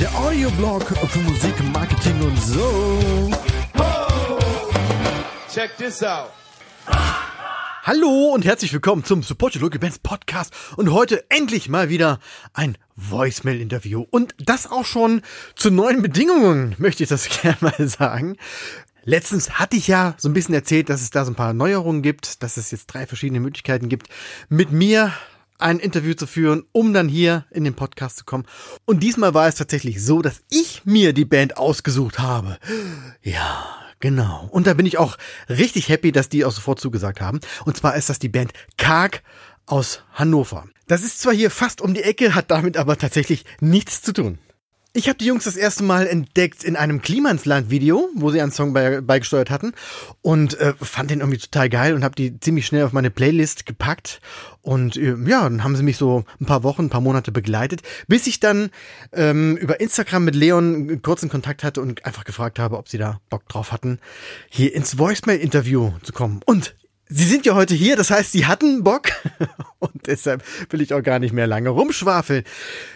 Der Audioblog für Musik, Marketing und so. Check this out. Hallo und herzlich willkommen zum Support Your Local Bands Podcast und heute endlich mal wieder ein Voicemail-Interview und das auch schon zu neuen Bedingungen, möchte ich das gerne mal sagen. Letztens hatte ich ja so ein bisschen erzählt, dass es da so ein paar Neuerungen gibt, dass es jetzt drei verschiedene Möglichkeiten gibt, mit mir ein Interview zu führen, um dann hier in den Podcast zu kommen. Und diesmal war es tatsächlich so, dass ich mir die Band ausgesucht habe. Ja, genau. Und da bin ich auch richtig happy, dass die auch sofort zugesagt haben. Und zwar ist das die Band Karg aus Hannover. Das ist zwar hier fast um die Ecke, hat damit aber tatsächlich nichts zu tun. Ich habe die Jungs das erste Mal entdeckt in einem Klimansland-Video, wo sie einen Song bei, beigesteuert hatten und äh, fand den irgendwie total geil und habe die ziemlich schnell auf meine Playlist gepackt. Und äh, ja, dann haben sie mich so ein paar Wochen, ein paar Monate begleitet, bis ich dann ähm, über Instagram mit Leon kurzen Kontakt hatte und einfach gefragt habe, ob sie da Bock drauf hatten, hier ins Voicemail-Interview zu kommen. Und Sie sind ja heute hier, das heißt, Sie hatten Bock und deshalb will ich auch gar nicht mehr lange rumschwafeln.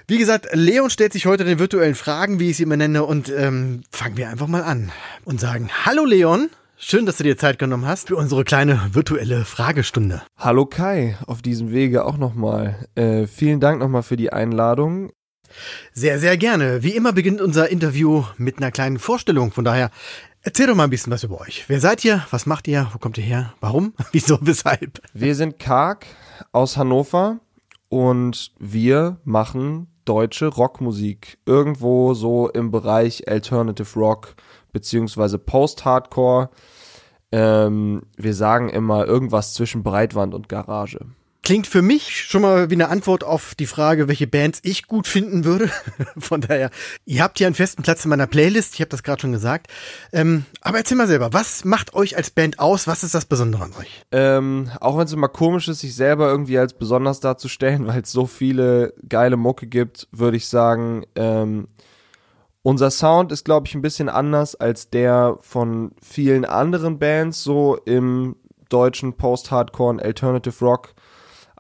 Wie gesagt, Leon stellt sich heute den virtuellen Fragen, wie ich sie immer nenne, und ähm, fangen wir einfach mal an und sagen, hallo Leon, schön, dass du dir Zeit genommen hast für unsere kleine virtuelle Fragestunde. Hallo Kai, auf diesem Wege auch nochmal. Äh, vielen Dank nochmal für die Einladung. Sehr, sehr gerne. Wie immer beginnt unser Interview mit einer kleinen Vorstellung. Von daher Erzähl doch mal ein bisschen was über euch. Wer seid ihr? Was macht ihr? Wo kommt ihr her? Warum? Wieso? Weshalb? Wir sind Karg aus Hannover und wir machen deutsche Rockmusik. Irgendwo so im Bereich Alternative Rock beziehungsweise Post-Hardcore. Ähm, wir sagen immer irgendwas zwischen Breitwand und Garage. Klingt für mich schon mal wie eine Antwort auf die Frage, welche Bands ich gut finden würde. Von daher, ihr habt hier einen festen Platz in meiner Playlist, ich habe das gerade schon gesagt. Ähm, aber erzähl mal selber, was macht euch als Band aus? Was ist das Besondere an euch? Ähm, auch wenn es immer komisch ist, sich selber irgendwie als besonders darzustellen, weil es so viele geile Mucke gibt, würde ich sagen, ähm, unser Sound ist, glaube ich, ein bisschen anders als der von vielen anderen Bands, so im deutschen Post-Hardcore Alternative Rock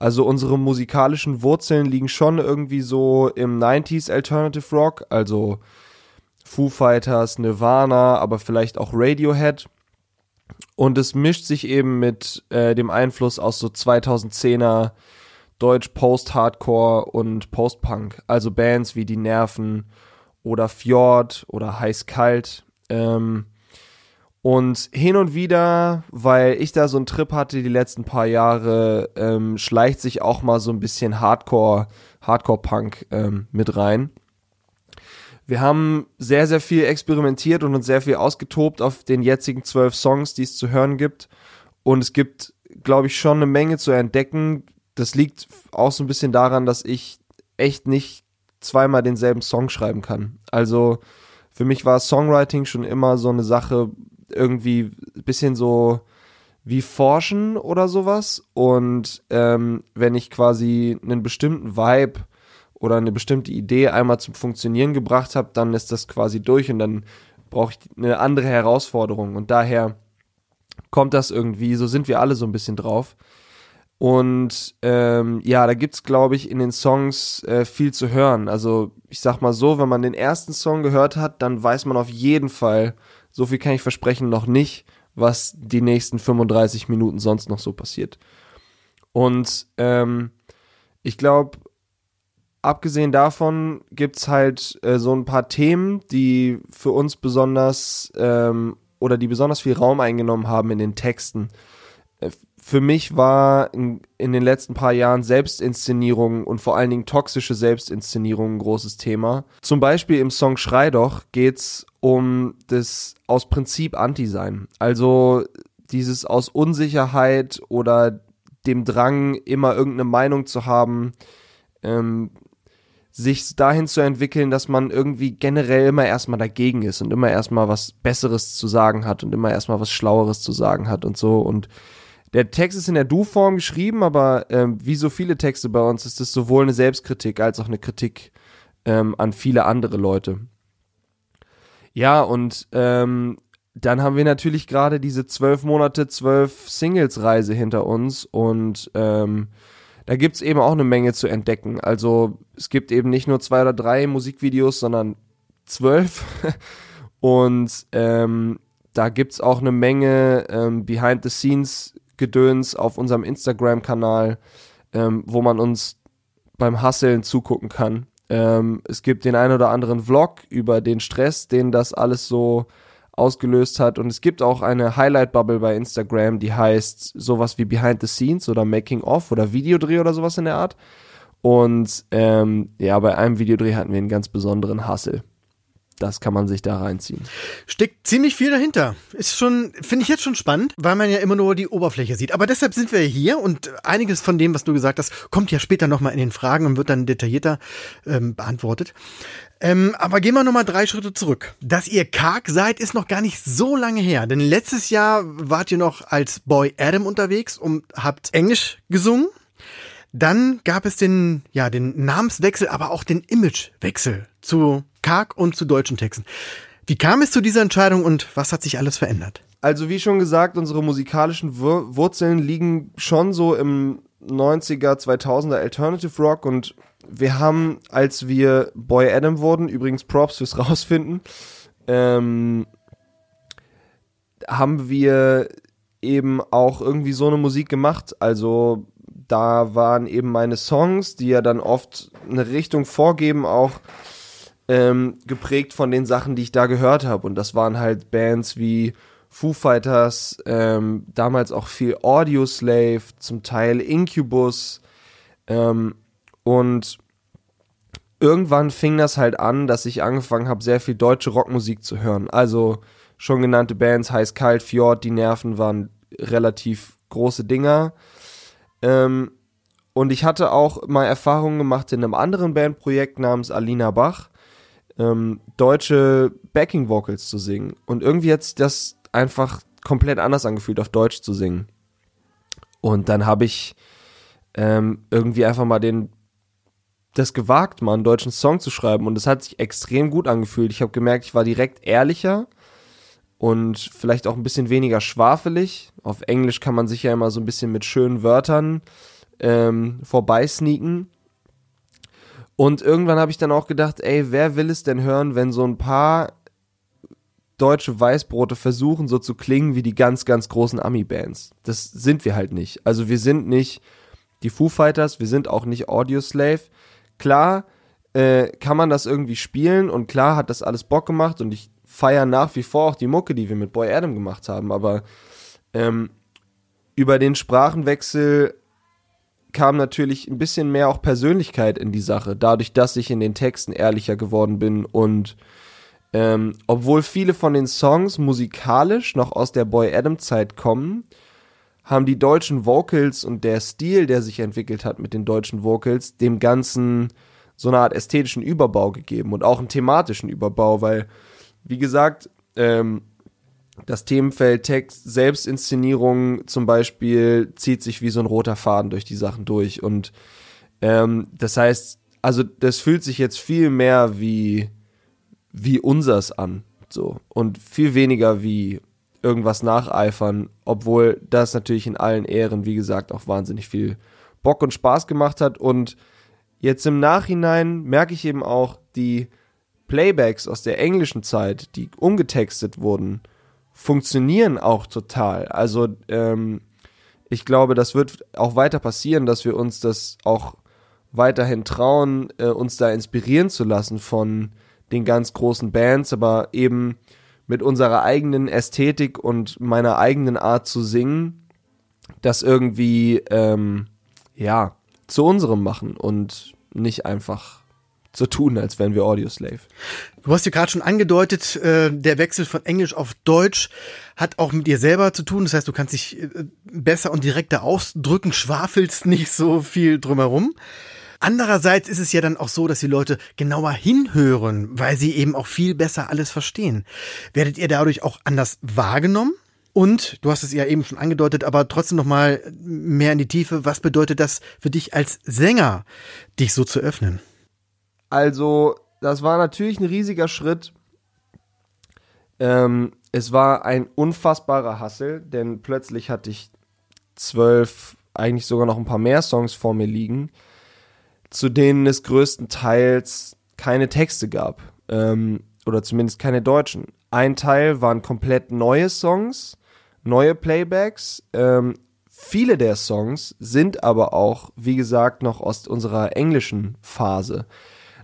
also unsere musikalischen Wurzeln liegen schon irgendwie so im 90s Alternative Rock, also Foo Fighters, Nirvana, aber vielleicht auch Radiohead. Und es mischt sich eben mit äh, dem Einfluss aus so 2010er Deutsch Post-Hardcore und Post-Punk. Also Bands wie Die Nerven oder Fjord oder Heiß Kalt. Ähm, und hin und wieder, weil ich da so einen Trip hatte die letzten paar Jahre, ähm, schleicht sich auch mal so ein bisschen Hardcore, Hardcore-Punk ähm, mit rein. Wir haben sehr, sehr viel experimentiert und uns sehr viel ausgetobt auf den jetzigen zwölf Songs, die es zu hören gibt. Und es gibt, glaube ich, schon eine Menge zu entdecken. Das liegt auch so ein bisschen daran, dass ich echt nicht zweimal denselben Song schreiben kann. Also für mich war Songwriting schon immer so eine Sache, irgendwie ein bisschen so wie Forschen oder sowas. Und ähm, wenn ich quasi einen bestimmten Vibe oder eine bestimmte Idee einmal zum Funktionieren gebracht habe, dann ist das quasi durch und dann brauche ich eine andere Herausforderung. Und daher kommt das irgendwie, so sind wir alle so ein bisschen drauf. Und ähm, ja, da gibt's glaube ich, in den Songs äh, viel zu hören. Also ich sag mal so, wenn man den ersten Song gehört hat, dann weiß man auf jeden Fall, so viel kann ich versprechen, noch nicht, was die nächsten 35 Minuten sonst noch so passiert. Und ähm, ich glaube, abgesehen davon gibt's halt äh, so ein paar Themen, die für uns besonders ähm, oder die besonders viel Raum eingenommen haben in den Texten. Äh, für mich war in, den letzten paar Jahren Selbstinszenierung und vor allen Dingen toxische Selbstinszenierung ein großes Thema. Zum Beispiel im Song Schrei doch geht's um das aus Prinzip Anti-Sein. Also dieses aus Unsicherheit oder dem Drang, immer irgendeine Meinung zu haben, ähm, sich dahin zu entwickeln, dass man irgendwie generell immer erstmal dagegen ist und immer erstmal was Besseres zu sagen hat und immer erstmal was Schlaueres zu sagen hat und so. Und der Text ist in der Du-Form geschrieben, aber ähm, wie so viele Texte bei uns ist es sowohl eine Selbstkritik als auch eine Kritik ähm, an viele andere Leute. Ja, und ähm, dann haben wir natürlich gerade diese zwölf Monate, zwölf Singles-Reise hinter uns und ähm, da gibt's eben auch eine Menge zu entdecken. Also es gibt eben nicht nur zwei oder drei Musikvideos, sondern zwölf. und ähm, da gibt's auch eine Menge ähm, Behind-the-Scenes-Gedöns auf unserem Instagram-Kanal, ähm, wo man uns beim Hasseln zugucken kann. Ähm, es gibt den ein oder anderen Vlog über den Stress, den das alles so ausgelöst hat. Und es gibt auch eine Highlight-Bubble bei Instagram, die heißt sowas wie Behind the Scenes oder Making of oder Videodreh oder sowas in der Art. Und ähm, ja, bei einem Videodreh hatten wir einen ganz besonderen Hassel das kann man sich da reinziehen. Steckt ziemlich viel dahinter. Ist schon, finde ich jetzt schon spannend, weil man ja immer nur die Oberfläche sieht. Aber deshalb sind wir hier und einiges von dem, was du gesagt hast, kommt ja später nochmal in den Fragen und wird dann detaillierter ähm, beantwortet. Ähm, aber gehen wir nochmal drei Schritte zurück. Dass ihr karg seid, ist noch gar nicht so lange her. Denn letztes Jahr wart ihr noch als Boy Adam unterwegs und habt Englisch gesungen. Dann gab es den, ja, den Namenswechsel, aber auch den Imagewechsel zu Karg und zu deutschen Texten. Wie kam es zu dieser Entscheidung und was hat sich alles verändert? Also wie schon gesagt, unsere musikalischen Wur Wurzeln liegen schon so im 90er, 2000er Alternative Rock und wir haben, als wir Boy Adam wurden, übrigens Props fürs Rausfinden, ähm, haben wir eben auch irgendwie so eine Musik gemacht. Also da waren eben meine Songs, die ja dann oft eine Richtung vorgeben, auch ähm, geprägt von den Sachen, die ich da gehört habe. Und das waren halt Bands wie Foo Fighters, ähm, damals auch viel Audio Slave, zum Teil Incubus. Ähm, und irgendwann fing das halt an, dass ich angefangen habe, sehr viel deutsche Rockmusik zu hören. Also schon genannte Bands, heißt Kalt, Fjord, Die Nerven waren relativ große Dinger. Ähm, und ich hatte auch mal Erfahrungen gemacht in einem anderen Bandprojekt namens Alina Bach, ähm, deutsche Backing Vocals zu singen. Und irgendwie hat sich das einfach komplett anders angefühlt, auf Deutsch zu singen. Und dann habe ich ähm, irgendwie einfach mal den das gewagt, mal einen deutschen Song zu schreiben. Und es hat sich extrem gut angefühlt. Ich habe gemerkt, ich war direkt ehrlicher und vielleicht auch ein bisschen weniger schwafelig. Auf Englisch kann man sich ja immer so ein bisschen mit schönen Wörtern ähm, vorbeisneaken. Und irgendwann habe ich dann auch gedacht, ey, wer will es denn hören, wenn so ein paar deutsche Weißbrote versuchen, so zu klingen wie die ganz, ganz großen Ami-Bands. Das sind wir halt nicht. Also wir sind nicht die Foo Fighters, wir sind auch nicht Audio Slave. Klar äh, kann man das irgendwie spielen und klar hat das alles Bock gemacht und ich feiere nach wie vor auch die Mucke, die wir mit Boy Adam gemacht haben, aber ähm, über den Sprachenwechsel kam natürlich ein bisschen mehr auch Persönlichkeit in die Sache, dadurch, dass ich in den Texten ehrlicher geworden bin und ähm, obwohl viele von den Songs musikalisch noch aus der Boy Adam Zeit kommen, haben die deutschen Vocals und der Stil, der sich entwickelt hat mit den deutschen Vocals, dem Ganzen so eine Art ästhetischen Überbau gegeben und auch einen thematischen Überbau, weil wie gesagt, ähm, das Themenfeld Text, Selbstinszenierung zum Beispiel zieht sich wie so ein roter Faden durch die Sachen durch. Und ähm, das heißt, also das fühlt sich jetzt viel mehr wie, wie unsers an. So. Und viel weniger wie irgendwas nacheifern, obwohl das natürlich in allen Ehren, wie gesagt, auch wahnsinnig viel Bock und Spaß gemacht hat. Und jetzt im Nachhinein merke ich eben auch, die Playbacks aus der englischen Zeit, die umgetextet wurden, funktionieren auch total. Also ähm, ich glaube, das wird auch weiter passieren, dass wir uns das auch weiterhin trauen, äh, uns da inspirieren zu lassen von den ganz großen Bands, aber eben mit unserer eigenen Ästhetik und meiner eigenen Art zu singen, das irgendwie ähm, ja zu unserem machen und nicht einfach so tun, als wären wir Audioslave. Du hast ja gerade schon angedeutet, äh, der Wechsel von Englisch auf Deutsch hat auch mit dir selber zu tun. Das heißt, du kannst dich äh, besser und direkter ausdrücken, schwafelst nicht so viel drumherum. Andererseits ist es ja dann auch so, dass die Leute genauer hinhören, weil sie eben auch viel besser alles verstehen. Werdet ihr dadurch auch anders wahrgenommen? Und du hast es ja eben schon angedeutet, aber trotzdem noch mal mehr in die Tiefe. Was bedeutet das für dich als Sänger, dich so zu öffnen? Also, das war natürlich ein riesiger Schritt. Ähm, es war ein unfassbarer Hassel, denn plötzlich hatte ich zwölf, eigentlich sogar noch ein paar mehr Songs vor mir liegen, zu denen es größtenteils keine Texte gab. Ähm, oder zumindest keine deutschen. Ein Teil waren komplett neue Songs, neue Playbacks. Ähm, viele der Songs sind aber auch, wie gesagt, noch aus unserer englischen Phase.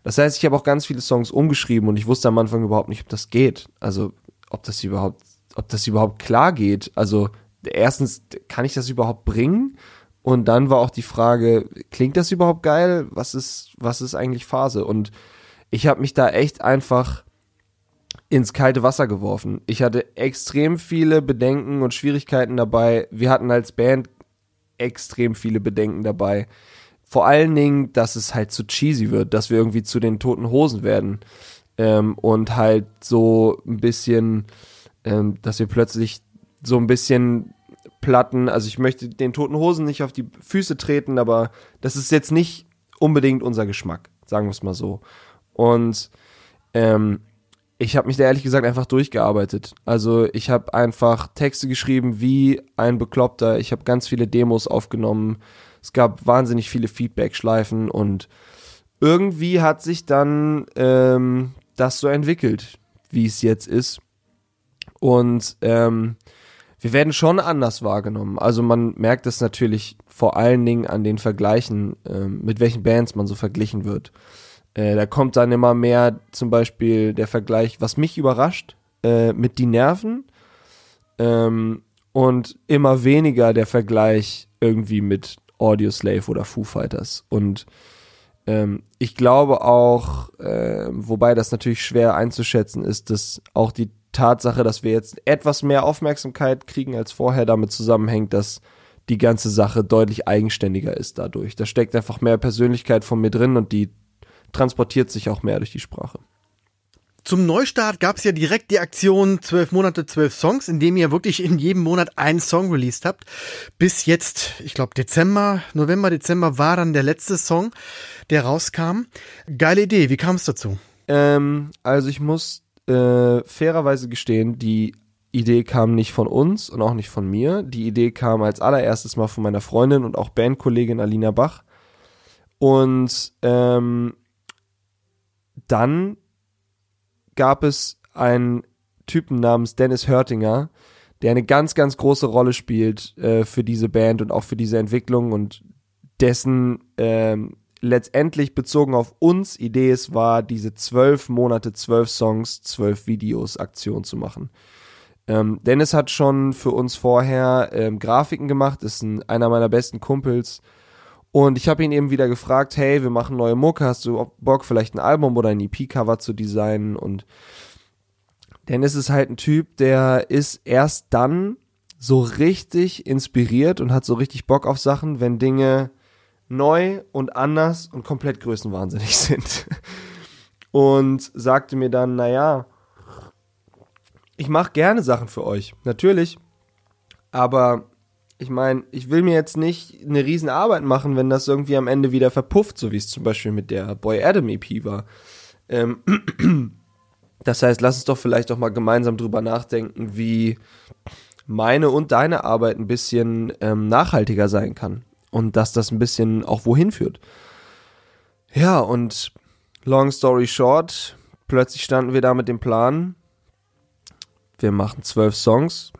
Das heißt, ich habe auch ganz viele Songs umgeschrieben und ich wusste am Anfang überhaupt nicht, ob das geht. Also, ob das überhaupt, ob das überhaupt klar geht. Also, erstens, kann ich das überhaupt bringen? Und dann war auch die Frage, klingt das überhaupt geil? Was ist, was ist eigentlich Phase? Und ich habe mich da echt einfach ins kalte Wasser geworfen. Ich hatte extrem viele Bedenken und Schwierigkeiten dabei. Wir hatten als Band extrem viele Bedenken dabei. Vor allen Dingen, dass es halt zu cheesy wird, dass wir irgendwie zu den toten Hosen werden. Ähm, und halt so ein bisschen, ähm, dass wir plötzlich so ein bisschen Platten, also ich möchte den toten Hosen nicht auf die Füße treten, aber das ist jetzt nicht unbedingt unser Geschmack, sagen wir es mal so. Und ähm, ich habe mich da ehrlich gesagt einfach durchgearbeitet. Also ich habe einfach Texte geschrieben wie ein Bekloppter. Ich habe ganz viele Demos aufgenommen. Es gab wahnsinnig viele Feedback-Schleifen und irgendwie hat sich dann ähm, das so entwickelt, wie es jetzt ist. Und ähm, wir werden schon anders wahrgenommen. Also man merkt es natürlich vor allen Dingen an den Vergleichen, ähm, mit welchen Bands man so verglichen wird. Äh, da kommt dann immer mehr zum Beispiel der Vergleich, was mich überrascht, äh, mit die Nerven ähm, und immer weniger der Vergleich irgendwie mit Audio Slave oder Foo Fighters. Und ähm, ich glaube auch, äh, wobei das natürlich schwer einzuschätzen ist, dass auch die Tatsache, dass wir jetzt etwas mehr Aufmerksamkeit kriegen als vorher, damit zusammenhängt, dass die ganze Sache deutlich eigenständiger ist dadurch. Da steckt einfach mehr Persönlichkeit von mir drin und die transportiert sich auch mehr durch die Sprache. Zum Neustart gab es ja direkt die Aktion 12 Monate, 12 Songs, in dem ihr wirklich in jedem Monat einen Song released habt. Bis jetzt, ich glaube Dezember, November, Dezember war dann der letzte Song, der rauskam. Geile Idee, wie kam es dazu? Ähm, also ich muss äh, fairerweise gestehen, die Idee kam nicht von uns und auch nicht von mir. Die Idee kam als allererstes mal von meiner Freundin und auch Bandkollegin Alina Bach. Und ähm, dann gab es einen Typen namens Dennis Hörtinger, der eine ganz, ganz große Rolle spielt äh, für diese Band und auch für diese Entwicklung und dessen ähm, letztendlich bezogen auf uns Idee es war, diese zwölf Monate, zwölf Songs, zwölf Videos Aktion zu machen. Ähm, Dennis hat schon für uns vorher ähm, Grafiken gemacht, ist ein, einer meiner besten Kumpels und ich habe ihn eben wieder gefragt, hey, wir machen neue Mucke, hast du Bock, vielleicht ein Album oder ein EP-Cover zu designen? Und Dennis ist halt ein Typ, der ist erst dann so richtig inspiriert und hat so richtig Bock auf Sachen, wenn Dinge neu und anders und komplett größenwahnsinnig sind. Und sagte mir dann, naja, ich mache gerne Sachen für euch, natürlich, aber ich meine, ich will mir jetzt nicht eine riesen Arbeit machen, wenn das irgendwie am Ende wieder verpufft, so wie es zum Beispiel mit der Boy Adam EP war. Ähm, das heißt, lass uns doch vielleicht auch mal gemeinsam drüber nachdenken, wie meine und deine Arbeit ein bisschen ähm, nachhaltiger sein kann und dass das ein bisschen auch wohin führt. Ja, und long story short, plötzlich standen wir da mit dem Plan, wir machen zwölf Songs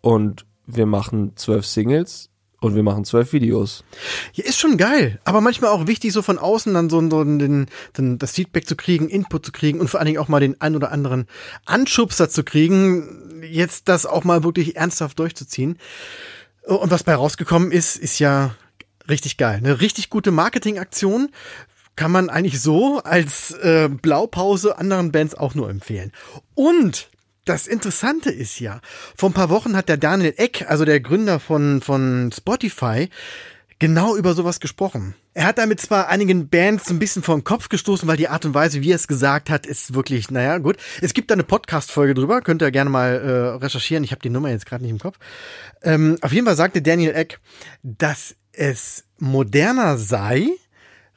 und wir machen zwölf Singles und wir machen zwölf Videos. Ja, ist schon geil, aber manchmal auch wichtig, so von außen dann so, so den, den, das Feedback zu kriegen, Input zu kriegen und vor allen Dingen auch mal den ein oder anderen Anschubser zu kriegen, jetzt das auch mal wirklich ernsthaft durchzuziehen. Und was bei rausgekommen ist, ist ja richtig geil. Eine richtig gute Marketingaktion kann man eigentlich so als äh, Blaupause anderen Bands auch nur empfehlen. Und das Interessante ist ja, vor ein paar Wochen hat der Daniel Eck, also der Gründer von, von Spotify, genau über sowas gesprochen. Er hat damit zwar einigen Bands ein bisschen vor den Kopf gestoßen, weil die Art und Weise, wie er es gesagt hat, ist wirklich, naja, gut. Es gibt da eine Podcast-Folge drüber, könnt ihr gerne mal äh, recherchieren. Ich habe die Nummer jetzt gerade nicht im Kopf. Ähm, auf jeden Fall sagte Daniel Eck, dass es moderner sei,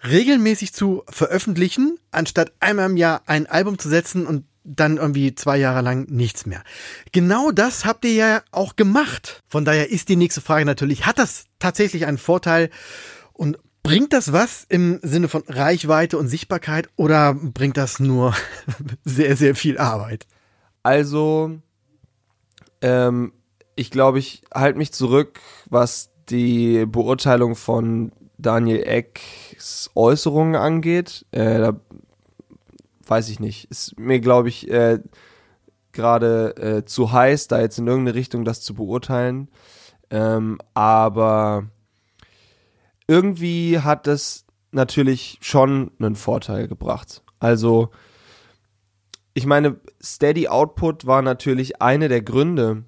regelmäßig zu veröffentlichen, anstatt einmal im Jahr ein Album zu setzen und dann irgendwie zwei Jahre lang nichts mehr. Genau das habt ihr ja auch gemacht. Von daher ist die nächste Frage natürlich, hat das tatsächlich einen Vorteil und bringt das was im Sinne von Reichweite und Sichtbarkeit oder bringt das nur sehr, sehr viel Arbeit? Also, ähm, ich glaube, ich halte mich zurück, was die Beurteilung von Daniel Ecks Äußerungen angeht. Äh, da weiß ich nicht. Ist mir, glaube ich, äh, gerade äh, zu heiß, da jetzt in irgendeine Richtung das zu beurteilen. Ähm, aber irgendwie hat das natürlich schon einen Vorteil gebracht. Also, ich meine, Steady Output war natürlich eine der Gründe,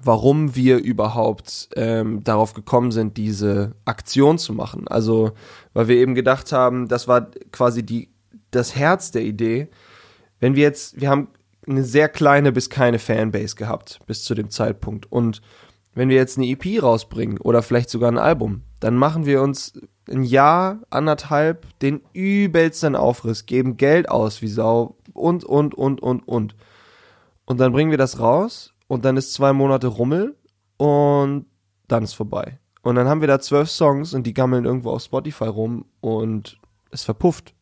warum wir überhaupt ähm, darauf gekommen sind, diese Aktion zu machen. Also, weil wir eben gedacht haben, das war quasi die das Herz der Idee. Wenn wir jetzt, wir haben eine sehr kleine bis keine Fanbase gehabt bis zu dem Zeitpunkt. Und wenn wir jetzt eine EP rausbringen oder vielleicht sogar ein Album, dann machen wir uns ein Jahr, anderthalb den übelsten Aufriss, geben Geld aus wie Sau und, und, und, und, und. Und dann bringen wir das raus und dann ist zwei Monate Rummel und dann ist vorbei. Und dann haben wir da zwölf Songs und die gammeln irgendwo auf Spotify rum und es verpufft.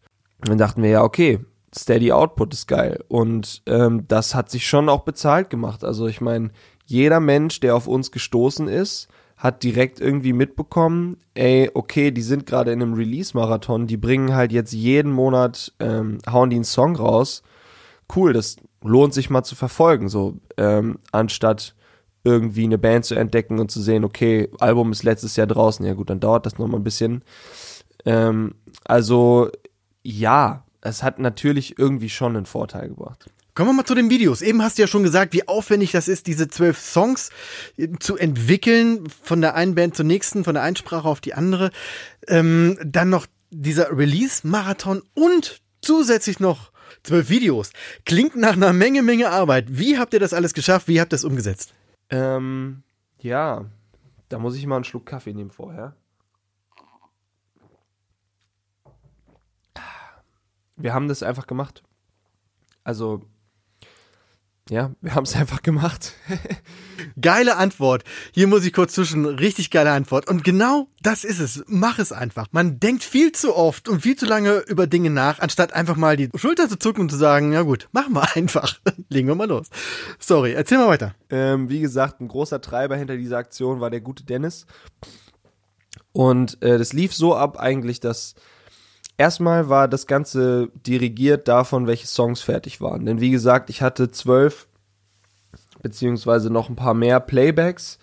Dann dachten wir ja, okay, Steady Output ist geil. Und ähm, das hat sich schon auch bezahlt gemacht. Also ich meine, jeder Mensch, der auf uns gestoßen ist, hat direkt irgendwie mitbekommen, ey, okay, die sind gerade in einem Release-Marathon, die bringen halt jetzt jeden Monat, ähm, hauen die einen Song raus. Cool, das lohnt sich mal zu verfolgen, so, ähm, anstatt irgendwie eine Band zu entdecken und zu sehen, okay, Album ist letztes Jahr draußen, ja gut, dann dauert das noch mal ein bisschen. Ähm, also ja, es hat natürlich irgendwie schon einen Vorteil gebracht. Kommen wir mal zu den Videos. Eben hast du ja schon gesagt, wie aufwendig das ist, diese zwölf Songs äh, zu entwickeln, von der einen Band zur nächsten, von der einen Sprache auf die andere. Ähm, dann noch dieser Release-Marathon und zusätzlich noch zwölf Videos. Klingt nach einer Menge, Menge Arbeit. Wie habt ihr das alles geschafft? Wie habt ihr das umgesetzt? Ähm, ja, da muss ich mal einen Schluck Kaffee nehmen vorher. Wir haben das einfach gemacht. Also, ja, wir haben es einfach gemacht. geile Antwort. Hier muss ich kurz zwischen. Richtig geile Antwort. Und genau das ist es. Mach es einfach. Man denkt viel zu oft und viel zu lange über Dinge nach, anstatt einfach mal die Schulter zu zucken und zu sagen, ja gut, machen wir einfach. Legen wir mal los. Sorry, erzähl mal weiter. Ähm, wie gesagt, ein großer Treiber hinter dieser Aktion war der gute Dennis. Und äh, das lief so ab eigentlich, dass erstmal war das Ganze dirigiert davon, welche Songs fertig waren. Denn wie gesagt, ich hatte zwölf, beziehungsweise noch ein paar mehr Playbacks,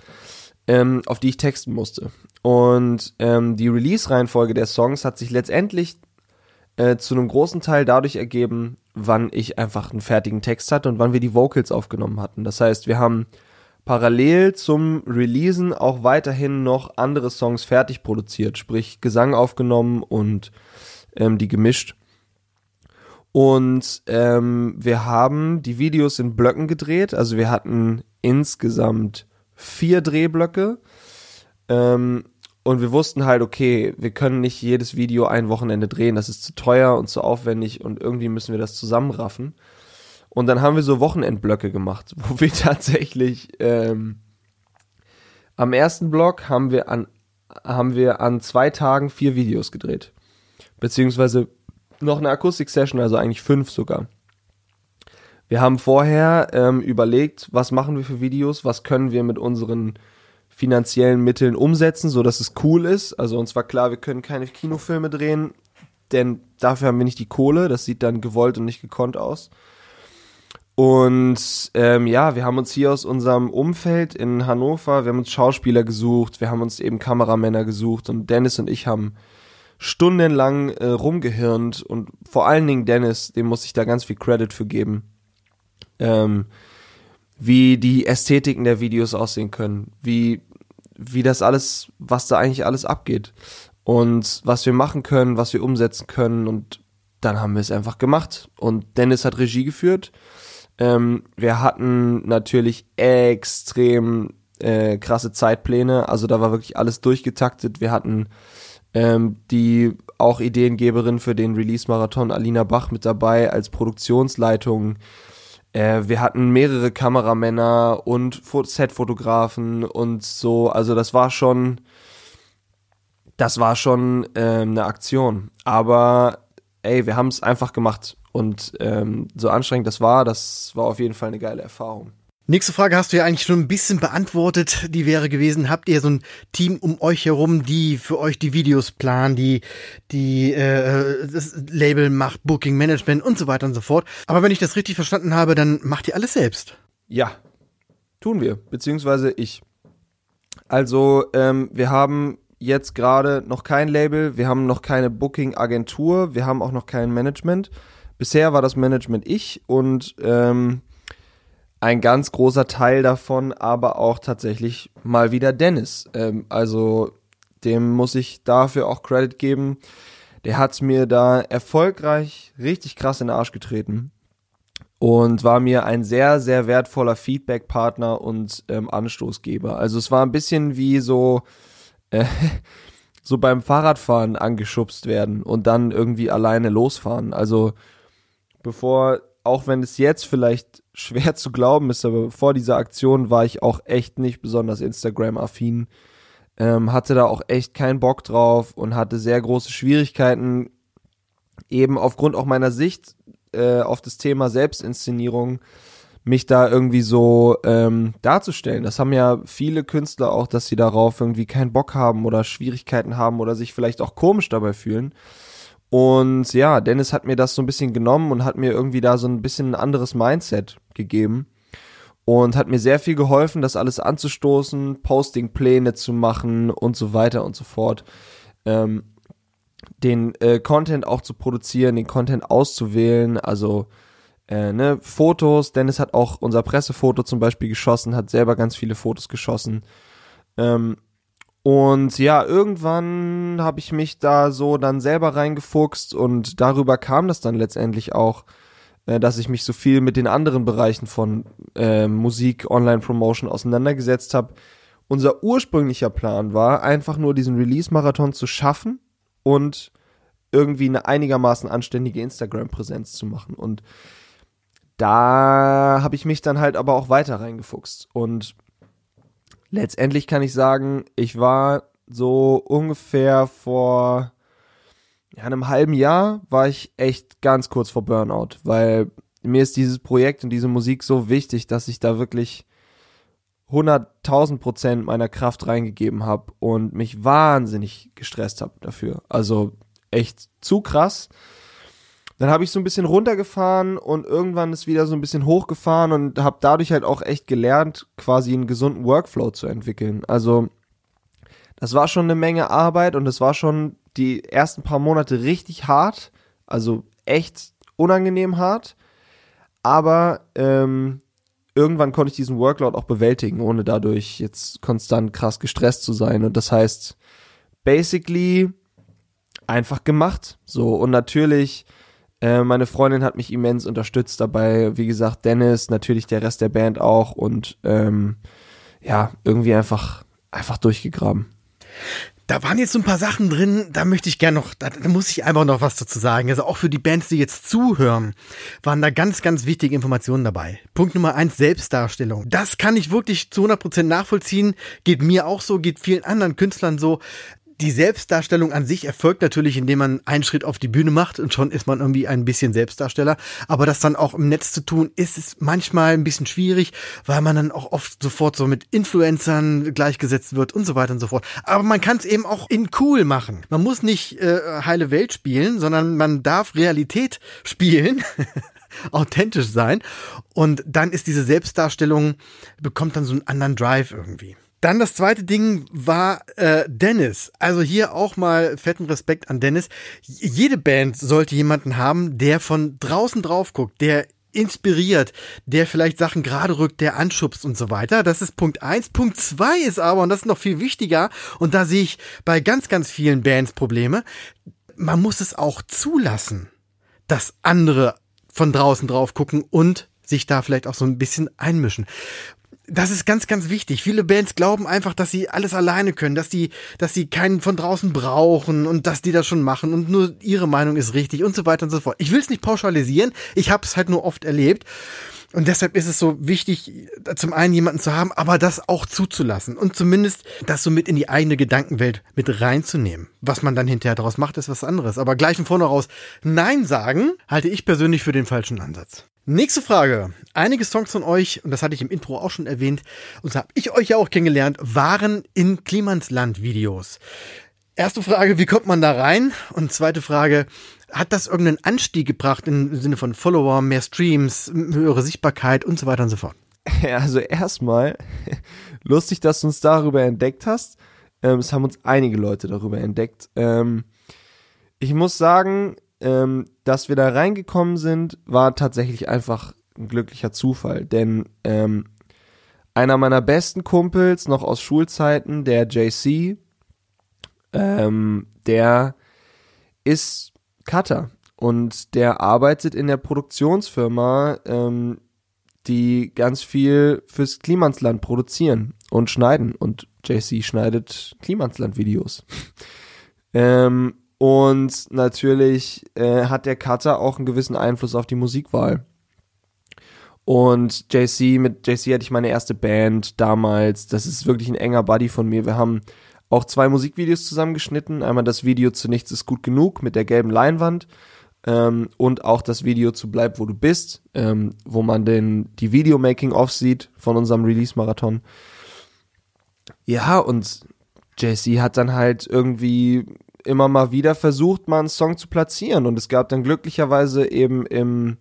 ähm, auf die ich texten musste. Und ähm, die Release-Reihenfolge der Songs hat sich letztendlich äh, zu einem großen Teil dadurch ergeben, wann ich einfach einen fertigen Text hatte und wann wir die Vocals aufgenommen hatten. Das heißt, wir haben parallel zum Releasen auch weiterhin noch andere Songs fertig produziert, sprich Gesang aufgenommen und ähm, die gemischt. Und ähm, wir haben die Videos in Blöcken gedreht. Also wir hatten insgesamt vier Drehblöcke. Ähm, und wir wussten halt, okay, wir können nicht jedes Video ein Wochenende drehen. Das ist zu teuer und zu aufwendig und irgendwie müssen wir das zusammenraffen. Und dann haben wir so Wochenendblöcke gemacht, wo wir tatsächlich ähm, am ersten Block haben wir an haben wir an zwei Tagen vier Videos gedreht beziehungsweise noch eine Akustik-Session, also eigentlich fünf sogar. Wir haben vorher ähm, überlegt, was machen wir für Videos, was können wir mit unseren finanziellen Mitteln umsetzen, so dass es cool ist. Also uns war klar, wir können keine Kinofilme drehen, denn dafür haben wir nicht die Kohle. Das sieht dann gewollt und nicht gekonnt aus. Und ähm, ja, wir haben uns hier aus unserem Umfeld in Hannover, wir haben uns Schauspieler gesucht, wir haben uns eben Kameramänner gesucht und Dennis und ich haben stundenlang äh, rumgehirnt und vor allen Dingen Dennis, dem muss ich da ganz viel Credit für geben, ähm, wie die Ästhetiken der Videos aussehen können, wie, wie das alles, was da eigentlich alles abgeht und was wir machen können, was wir umsetzen können und dann haben wir es einfach gemacht und Dennis hat Regie geführt. Ähm, wir hatten natürlich extrem äh, krasse Zeitpläne, also da war wirklich alles durchgetaktet. Wir hatten ähm, die auch Ideengeberin für den Release-Marathon Alina Bach mit dabei als Produktionsleitung. Äh, wir hatten mehrere Kameramänner und Setfotografen und so. Also das war schon, das war schon ähm, eine Aktion. Aber ey, wir haben es einfach gemacht. Und ähm, so anstrengend das war, das war auf jeden Fall eine geile Erfahrung. Nächste Frage hast du ja eigentlich schon ein bisschen beantwortet. Die wäre gewesen, habt ihr so ein Team um euch herum, die für euch die Videos planen, die, die äh, das Label macht, Booking, Management und so weiter und so fort. Aber wenn ich das richtig verstanden habe, dann macht ihr alles selbst. Ja, tun wir, beziehungsweise ich. Also ähm, wir haben jetzt gerade noch kein Label, wir haben noch keine Booking-Agentur, wir haben auch noch kein Management. Bisher war das Management ich und ähm, ein ganz großer Teil davon aber auch tatsächlich mal wieder Dennis. Ähm, also dem muss ich dafür auch Credit geben. Der hat mir da erfolgreich richtig krass in den Arsch getreten und war mir ein sehr, sehr wertvoller Feedback-Partner und ähm, Anstoßgeber. Also es war ein bisschen wie so, äh, so beim Fahrradfahren angeschubst werden und dann irgendwie alleine losfahren. Also bevor auch wenn es jetzt vielleicht schwer zu glauben ist, aber vor dieser Aktion war ich auch echt nicht besonders Instagram-affin. Ähm, hatte da auch echt keinen Bock drauf und hatte sehr große Schwierigkeiten, eben aufgrund auch meiner Sicht äh, auf das Thema Selbstinszenierung, mich da irgendwie so ähm, darzustellen. Das haben ja viele Künstler auch, dass sie darauf irgendwie keinen Bock haben oder Schwierigkeiten haben oder sich vielleicht auch komisch dabei fühlen. Und ja, Dennis hat mir das so ein bisschen genommen und hat mir irgendwie da so ein bisschen ein anderes Mindset gegeben und hat mir sehr viel geholfen, das alles anzustoßen, Postingpläne zu machen und so weiter und so fort. Ähm, den äh, Content auch zu produzieren, den Content auszuwählen, also äh, ne, Fotos. Dennis hat auch unser Pressefoto zum Beispiel geschossen, hat selber ganz viele Fotos geschossen. Ähm, und ja, irgendwann habe ich mich da so dann selber reingefuchst und darüber kam das dann letztendlich auch, äh, dass ich mich so viel mit den anderen Bereichen von äh, Musik, Online-Promotion auseinandergesetzt habe. Unser ursprünglicher Plan war, einfach nur diesen Release-Marathon zu schaffen und irgendwie eine einigermaßen anständige Instagram-Präsenz zu machen. Und da habe ich mich dann halt aber auch weiter reingefuchst. Und letztendlich kann ich sagen, ich war so ungefähr vor einem halben Jahr war ich echt ganz kurz vor Burnout, weil mir ist dieses Projekt und diese Musik so wichtig, dass ich da wirklich 100.000 Prozent meiner Kraft reingegeben habe und mich wahnsinnig gestresst habe dafür. Also echt zu krass. Dann habe ich so ein bisschen runtergefahren und irgendwann ist wieder so ein bisschen hochgefahren und habe dadurch halt auch echt gelernt, quasi einen gesunden Workflow zu entwickeln. Also das war schon eine Menge Arbeit und es war schon die ersten paar Monate richtig hart, also echt unangenehm hart. Aber ähm, irgendwann konnte ich diesen Workload auch bewältigen, ohne dadurch jetzt konstant krass gestresst zu sein. Und das heißt, basically einfach gemacht. So, und natürlich äh, meine Freundin hat mich immens unterstützt dabei. Wie gesagt, Dennis, natürlich der Rest der Band auch und ähm, ja, irgendwie einfach, einfach durchgegraben. Da waren jetzt so ein paar Sachen drin, da möchte ich gerne noch, da, da, muss ich einfach noch was dazu sagen. Also auch für die Bands, die jetzt zuhören, waren da ganz, ganz wichtige Informationen dabei. Punkt Nummer eins, Selbstdarstellung. Das kann ich wirklich zu 100 Prozent nachvollziehen. Geht mir auch so, geht vielen anderen Künstlern so die Selbstdarstellung an sich erfolgt natürlich, indem man einen Schritt auf die Bühne macht und schon ist man irgendwie ein bisschen Selbstdarsteller. Aber das dann auch im Netz zu tun, ist es manchmal ein bisschen schwierig, weil man dann auch oft sofort so mit Influencern gleichgesetzt wird und so weiter und so fort. Aber man kann es eben auch in cool machen. Man muss nicht äh, heile Welt spielen, sondern man darf Realität spielen. authentisch sein und dann ist diese Selbstdarstellung bekommt dann so einen anderen Drive irgendwie. Dann das zweite Ding war äh, Dennis. Also hier auch mal fetten Respekt an Dennis. Jede Band sollte jemanden haben, der von draußen drauf guckt, der inspiriert, der vielleicht Sachen gerade rückt, der anschubst und so weiter. Das ist Punkt eins. Punkt zwei ist aber, und das ist noch viel wichtiger, und da sehe ich bei ganz, ganz vielen Bands Probleme, man muss es auch zulassen, dass andere von draußen drauf gucken und sich da vielleicht auch so ein bisschen einmischen das ist ganz, ganz wichtig. Viele Bands glauben einfach, dass sie alles alleine können, dass die, dass sie keinen von draußen brauchen und dass die das schon machen und nur ihre Meinung ist richtig und so weiter und so fort. Ich will es nicht pauschalisieren, ich habe es halt nur oft erlebt. Und deshalb ist es so wichtig, zum einen jemanden zu haben, aber das auch zuzulassen und zumindest das so mit in die eigene Gedankenwelt mit reinzunehmen. Was man dann hinterher daraus macht, ist was anderes. Aber gleich von vornherein Nein sagen, halte ich persönlich für den falschen Ansatz. Nächste Frage. Einige Songs von euch, und das hatte ich im Intro auch schon erwähnt, und so habe ich euch ja auch kennengelernt, waren in Klimansland-Videos. Erste Frage, wie kommt man da rein? Und zweite Frage, hat das irgendeinen Anstieg gebracht im Sinne von Follower, mehr Streams, höhere Sichtbarkeit und so weiter und so fort? Also erstmal, lustig, dass du uns darüber entdeckt hast. Ähm, es haben uns einige Leute darüber entdeckt. Ähm, ich muss sagen, ähm, dass wir da reingekommen sind, war tatsächlich einfach ein glücklicher Zufall. Denn ähm, einer meiner besten Kumpels noch aus Schulzeiten, der JC, ähm, der ist Cutter und der arbeitet in der Produktionsfirma, ähm, die ganz viel fürs Klimansland produzieren und schneiden. Und JC schneidet Klimansland-Videos. ähm, und natürlich äh, hat der Cutter auch einen gewissen Einfluss auf die Musikwahl. Und JC, mit JC hatte ich meine erste Band damals. Das ist wirklich ein enger Buddy von mir. Wir haben auch zwei Musikvideos zusammengeschnitten. Einmal das Video zu Nichts ist gut genug mit der gelben Leinwand ähm, und auch das Video zu Bleib wo du bist, ähm, wo man den, die Video-Making-Off sieht von unserem Release-Marathon. Ja, und JC hat dann halt irgendwie immer mal wieder versucht, mal einen Song zu platzieren. Und es gab dann glücklicherweise eben im,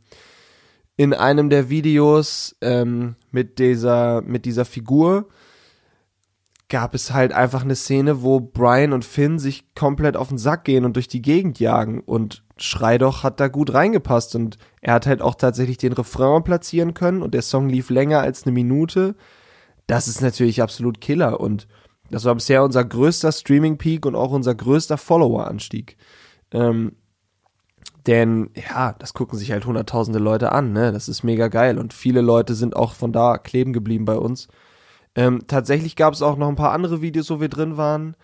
in einem der Videos ähm, mit dieser, mit dieser Figur gab es halt einfach eine Szene, wo Brian und Finn sich komplett auf den Sack gehen und durch die Gegend jagen. Und Schrei doch hat da gut reingepasst. Und er hat halt auch tatsächlich den Refrain platzieren können und der Song lief länger als eine Minute. Das ist natürlich absolut Killer. Und das war bisher unser größter Streaming-Peak und auch unser größter Follower-Anstieg. Ähm, denn ja, das gucken sich halt hunderttausende Leute an, ne? Das ist mega geil. Und viele Leute sind auch von da kleben geblieben bei uns. Ähm, tatsächlich gab es auch noch ein paar andere Videos, wo wir drin waren.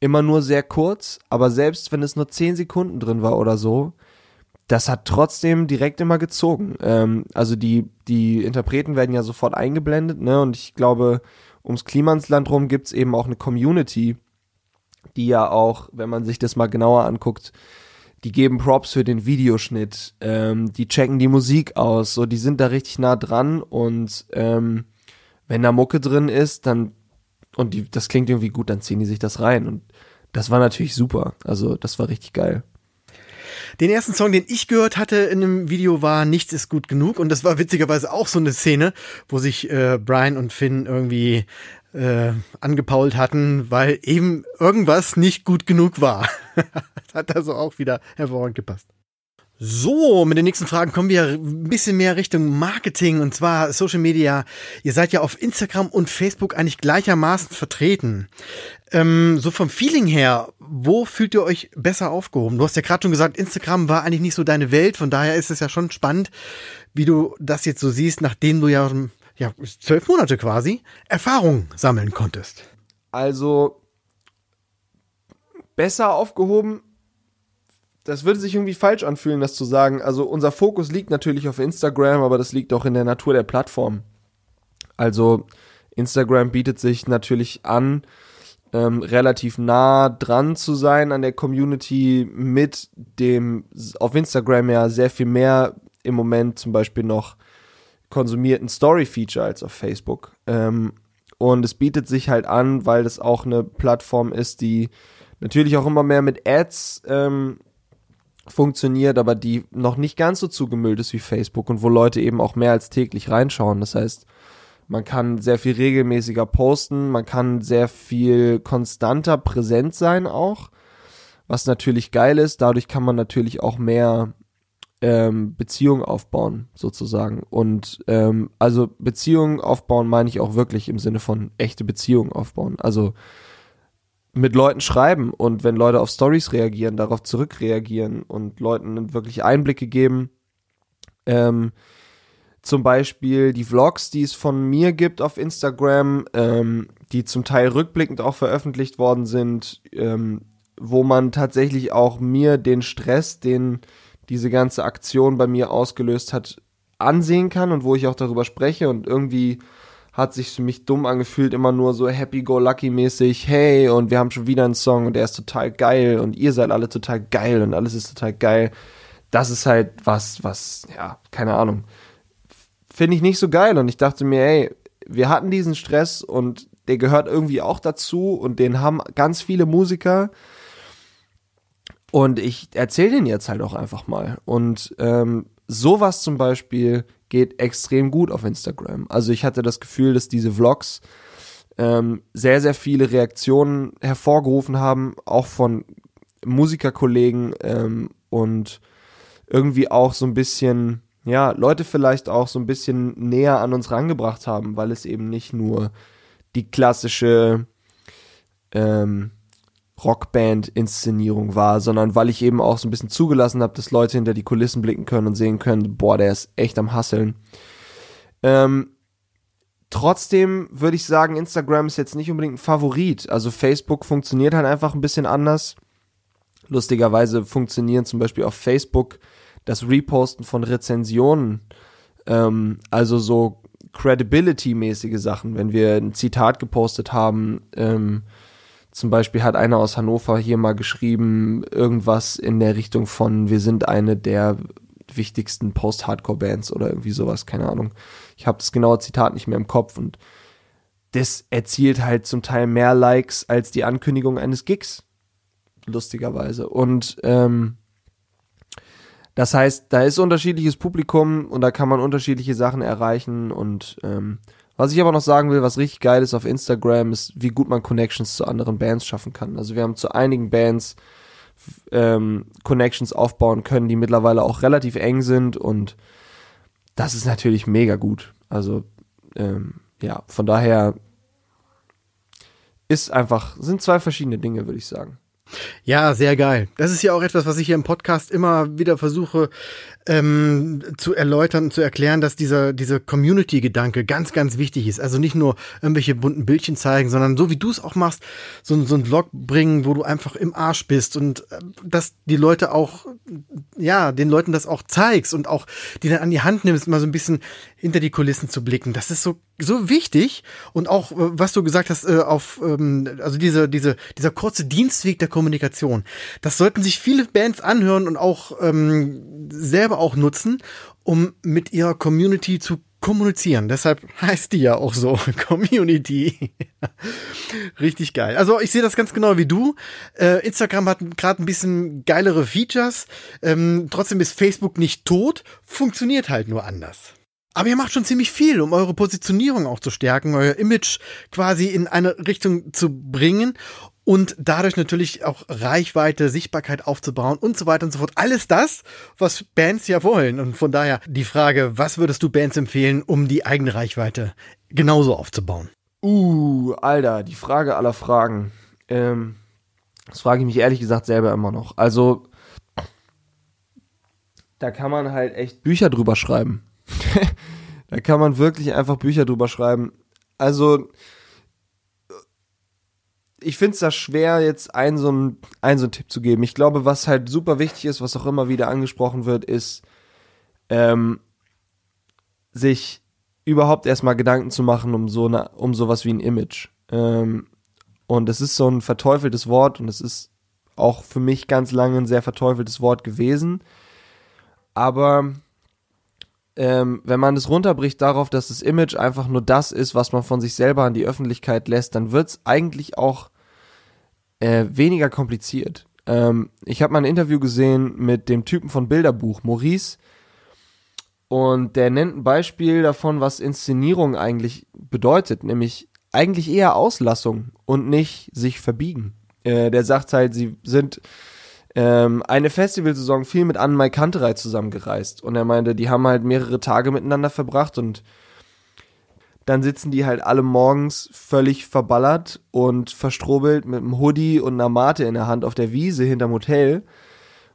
Immer nur sehr kurz, aber selbst wenn es nur zehn Sekunden drin war oder so, das hat trotzdem direkt immer gezogen. Ähm, also die, die Interpreten werden ja sofort eingeblendet, ne? Und ich glaube, ums Klimansland rum gibt's eben auch eine Community, die ja auch, wenn man sich das mal genauer anguckt, die geben Props für den Videoschnitt, ähm, die checken die Musik aus, so die sind da richtig nah dran und ähm, wenn da Mucke drin ist, dann und die, das klingt irgendwie gut, dann ziehen die sich das rein und das war natürlich super. Also das war richtig geil. Den ersten Song, den ich gehört hatte in dem Video, war Nichts ist gut genug. Und das war witzigerweise auch so eine Szene, wo sich äh, Brian und Finn irgendwie äh, angepault hatten, weil eben irgendwas nicht gut genug war. das hat also auch wieder hervorragend gepasst. So, mit den nächsten Fragen kommen wir ein bisschen mehr Richtung Marketing und zwar Social Media. Ihr seid ja auf Instagram und Facebook eigentlich gleichermaßen vertreten. Ähm, so vom Feeling her, wo fühlt ihr euch besser aufgehoben? Du hast ja gerade schon gesagt, Instagram war eigentlich nicht so deine Welt, von daher ist es ja schon spannend, wie du das jetzt so siehst, nachdem du ja, ja zwölf Monate quasi Erfahrung sammeln konntest. Also besser aufgehoben das würde sich irgendwie falsch anfühlen, das zu sagen. Also unser Fokus liegt natürlich auf Instagram, aber das liegt auch in der Natur der Plattform. Also Instagram bietet sich natürlich an, ähm, relativ nah dran zu sein an der Community mit dem auf Instagram ja sehr viel mehr im Moment zum Beispiel noch konsumierten Story-Feature als auf Facebook. Ähm, und es bietet sich halt an, weil das auch eine Plattform ist, die natürlich auch immer mehr mit Ads ähm, funktioniert, aber die noch nicht ganz so zugemüllt ist wie Facebook und wo Leute eben auch mehr als täglich reinschauen. Das heißt, man kann sehr viel regelmäßiger posten, man kann sehr viel konstanter präsent sein auch, was natürlich geil ist. Dadurch kann man natürlich auch mehr ähm, Beziehungen aufbauen, sozusagen. Und ähm, also Beziehungen aufbauen meine ich auch wirklich im Sinne von echte Beziehungen aufbauen. Also mit Leuten schreiben und wenn Leute auf Stories reagieren, darauf zurückreagieren und Leuten wirklich Einblicke geben, ähm, zum Beispiel die Vlogs, die es von mir gibt auf Instagram, ähm, die zum Teil rückblickend auch veröffentlicht worden sind, ähm, wo man tatsächlich auch mir den Stress, den diese ganze Aktion bei mir ausgelöst hat, ansehen kann und wo ich auch darüber spreche und irgendwie hat sich für mich dumm angefühlt, immer nur so happy-go-lucky-mäßig, hey, und wir haben schon wieder einen Song und der ist total geil und ihr seid alle total geil und alles ist total geil. Das ist halt was, was, ja, keine Ahnung. Finde ich nicht so geil und ich dachte mir, ey, wir hatten diesen Stress und der gehört irgendwie auch dazu und den haben ganz viele Musiker. Und ich erzähle den jetzt halt auch einfach mal. Und ähm, sowas zum Beispiel geht extrem gut auf Instagram. Also ich hatte das Gefühl, dass diese Vlogs ähm, sehr, sehr viele Reaktionen hervorgerufen haben, auch von Musikerkollegen ähm, und irgendwie auch so ein bisschen, ja, Leute vielleicht auch so ein bisschen näher an uns rangebracht haben, weil es eben nicht nur die klassische ähm, Rockband-Inszenierung war, sondern weil ich eben auch so ein bisschen zugelassen habe, dass Leute hinter die Kulissen blicken können und sehen können, boah, der ist echt am Hasseln. Ähm, trotzdem würde ich sagen, Instagram ist jetzt nicht unbedingt ein Favorit. Also Facebook funktioniert halt einfach ein bisschen anders. Lustigerweise funktionieren zum Beispiel auf Facebook das Reposten von Rezensionen, ähm, also so Credibility-mäßige Sachen, wenn wir ein Zitat gepostet haben, ähm, zum Beispiel hat einer aus Hannover hier mal geschrieben, irgendwas in der Richtung von, wir sind eine der wichtigsten Post-Hardcore-Bands oder irgendwie sowas, keine Ahnung. Ich habe das genaue Zitat nicht mehr im Kopf und das erzielt halt zum Teil mehr Likes als die Ankündigung eines Gigs. Lustigerweise. Und ähm, das heißt, da ist unterschiedliches Publikum und da kann man unterschiedliche Sachen erreichen und ähm, was ich aber noch sagen will, was richtig geil ist auf Instagram, ist, wie gut man Connections zu anderen Bands schaffen kann. Also wir haben zu einigen Bands ähm, Connections aufbauen können, die mittlerweile auch relativ eng sind und das ist natürlich mega gut. Also ähm, ja, von daher ist einfach, sind zwei verschiedene Dinge, würde ich sagen. Ja, sehr geil. Das ist ja auch etwas, was ich hier im Podcast immer wieder versuche ähm, zu erläutern zu erklären, dass dieser, dieser Community-Gedanke ganz, ganz wichtig ist. Also nicht nur irgendwelche bunten Bildchen zeigen, sondern so wie du es auch machst, so, so ein Vlog bringen, wo du einfach im Arsch bist und äh, dass die Leute auch, ja, den Leuten das auch zeigst und auch die dann an die Hand nimmst, mal so ein bisschen hinter die Kulissen zu blicken. Das ist so so wichtig und auch äh, was du gesagt hast äh, auf ähm, also diese diese dieser kurze Dienstweg der Kommunikation. Das sollten sich viele Bands anhören und auch ähm, selber selber auch nutzen, um mit ihrer Community zu kommunizieren. Deshalb heißt die ja auch so, Community. Richtig geil. Also ich sehe das ganz genau wie du. Äh, Instagram hat gerade ein bisschen geilere Features. Ähm, trotzdem ist Facebook nicht tot, funktioniert halt nur anders. Aber ihr macht schon ziemlich viel, um eure Positionierung auch zu stärken, euer Image quasi in eine Richtung zu bringen und dadurch natürlich auch Reichweite, Sichtbarkeit aufzubauen und so weiter und so fort. Alles das, was Bands ja wollen. Und von daher die Frage, was würdest du Bands empfehlen, um die eigene Reichweite genauso aufzubauen? Uh, Alter, die Frage aller Fragen. Ähm, das frage ich mich ehrlich gesagt selber immer noch. Also, da kann man halt echt Bücher drüber schreiben. da kann man wirklich einfach Bücher drüber schreiben. Also, ich finde es da schwer, jetzt einen so einen, einen Tipp zu geben. Ich glaube, was halt super wichtig ist, was auch immer wieder angesprochen wird, ist, ähm, sich überhaupt erstmal Gedanken zu machen um so eine, um sowas wie ein Image. Ähm, und es ist so ein verteufeltes Wort und es ist auch für mich ganz lange ein sehr verteufeltes Wort gewesen. Aber ähm, wenn man es runterbricht darauf, dass das Image einfach nur das ist, was man von sich selber an die Öffentlichkeit lässt, dann wird es eigentlich auch äh, weniger kompliziert. Ähm, ich habe mal ein Interview gesehen mit dem Typen von Bilderbuch, Maurice, und der nennt ein Beispiel davon, was Inszenierung eigentlich bedeutet, nämlich eigentlich eher Auslassung und nicht sich verbiegen. Äh, der sagt halt, sie sind ähm, eine Festivalsaison viel mit Anne-Mai Kanterei zusammengereist. Und er meinte, die haben halt mehrere Tage miteinander verbracht und dann sitzen die halt alle morgens völlig verballert und verstrobelt mit einem Hoodie und einer Mate in der Hand auf der Wiese hinterm Hotel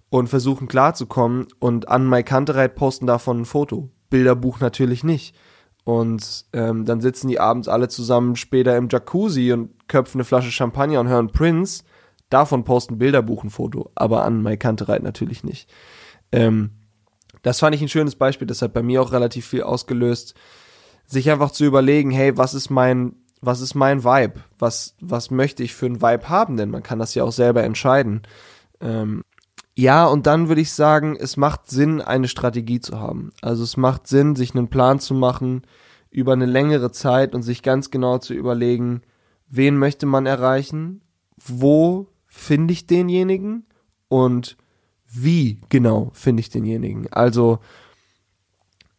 und versuchen klarzukommen und an Mai Kantereit posten davon ein Foto. Bilderbuch natürlich nicht. Und ähm, dann sitzen die abends alle zusammen später im Jacuzzi und köpfen eine Flasche Champagner und hören Prince. Davon posten Bilderbuch ein Foto, aber an Mai Kantereit natürlich nicht. Ähm, das fand ich ein schönes Beispiel, das hat bei mir auch relativ viel ausgelöst, sich einfach zu überlegen, hey, was ist mein, was ist mein Vibe? Was, was möchte ich für ein Vibe haben? Denn man kann das ja auch selber entscheiden. Ähm, ja, und dann würde ich sagen, es macht Sinn, eine Strategie zu haben. Also es macht Sinn, sich einen Plan zu machen über eine längere Zeit und sich ganz genau zu überlegen, wen möchte man erreichen, wo finde ich denjenigen und wie genau finde ich denjenigen. Also,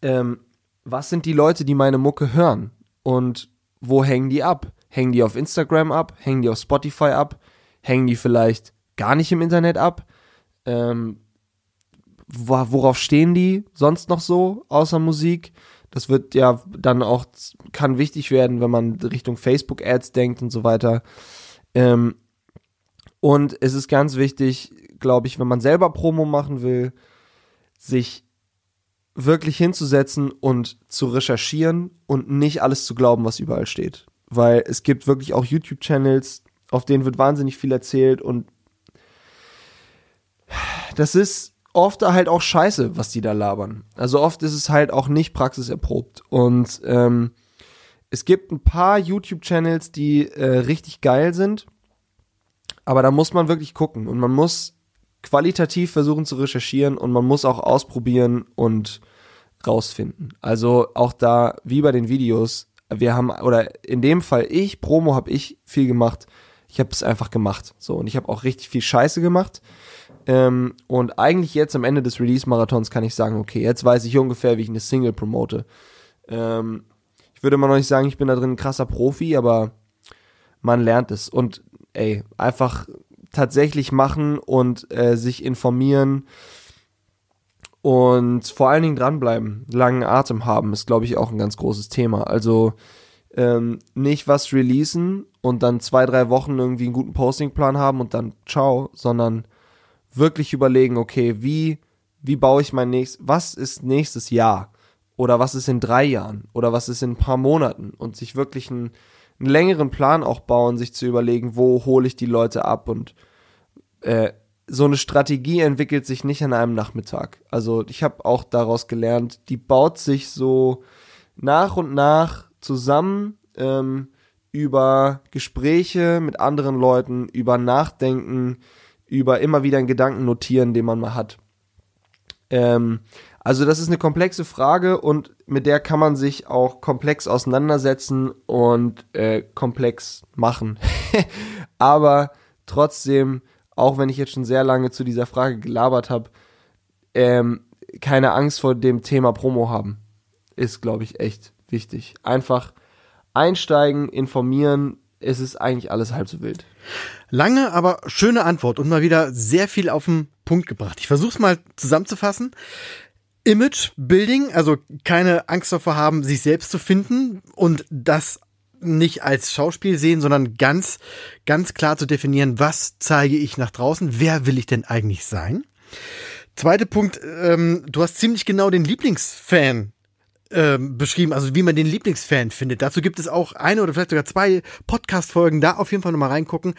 ähm, was sind die Leute, die meine Mucke hören und wo hängen die ab? Hängen die auf Instagram ab? Hängen die auf Spotify ab? Hängen die vielleicht gar nicht im Internet ab? Ähm, worauf stehen die sonst noch so, außer Musik? Das wird ja dann auch, kann wichtig werden, wenn man Richtung Facebook-Ads denkt und so weiter. Ähm, und es ist ganz wichtig, glaube ich, wenn man selber Promo machen will, sich wirklich hinzusetzen und zu recherchieren und nicht alles zu glauben, was überall steht. Weil es gibt wirklich auch YouTube-Channels, auf denen wird wahnsinnig viel erzählt und das ist oft halt auch scheiße, was die da labern. Also oft ist es halt auch nicht praxiserprobt. Und ähm, es gibt ein paar YouTube-Channels, die äh, richtig geil sind, aber da muss man wirklich gucken und man muss qualitativ versuchen zu recherchieren und man muss auch ausprobieren und rausfinden. Also auch da, wie bei den Videos, wir haben, oder in dem Fall ich, Promo habe ich viel gemacht. Ich habe es einfach gemacht. So, und ich habe auch richtig viel Scheiße gemacht. Ähm, und eigentlich jetzt am Ende des Release-Marathons kann ich sagen, okay, jetzt weiß ich ungefähr, wie ich eine Single promote. Ähm, ich würde mal noch nicht sagen, ich bin da drin ein krasser Profi, aber man lernt es. Und ey, einfach tatsächlich machen und äh, sich informieren und vor allen Dingen dranbleiben. Langen Atem haben ist, glaube ich, auch ein ganz großes Thema. Also ähm, nicht was releasen und dann zwei, drei Wochen irgendwie einen guten Postingplan haben und dann ciao, sondern wirklich überlegen, okay, wie, wie baue ich mein nächstes, was ist nächstes Jahr? Oder was ist in drei Jahren? Oder was ist in ein paar Monaten? Und sich wirklich einen, einen längeren Plan auch bauen, sich zu überlegen, wo hole ich die Leute ab und äh, so eine Strategie entwickelt sich nicht an einem Nachmittag. Also ich habe auch daraus gelernt, die baut sich so nach und nach zusammen ähm, über Gespräche mit anderen Leuten, über Nachdenken, über immer wieder einen Gedanken notieren, den man mal hat. Ähm, also das ist eine komplexe Frage und mit der kann man sich auch komplex auseinandersetzen und äh, komplex machen. Aber trotzdem, auch wenn ich jetzt schon sehr lange zu dieser Frage gelabert habe, ähm, keine Angst vor dem Thema Promo haben, ist, glaube ich, echt wichtig. Einfach einsteigen, informieren, es ist eigentlich alles halb so wild. Lange, aber schöne Antwort und mal wieder sehr viel auf den Punkt gebracht. Ich versuche es mal zusammenzufassen. Image Building, also keine Angst davor haben, sich selbst zu finden und das nicht als Schauspiel sehen, sondern ganz, ganz klar zu definieren, was zeige ich nach draußen, wer will ich denn eigentlich sein. Zweiter Punkt, ähm, du hast ziemlich genau den Lieblingsfan ähm, beschrieben, also wie man den Lieblingsfan findet. Dazu gibt es auch eine oder vielleicht sogar zwei Podcast-Folgen, da auf jeden Fall nochmal reingucken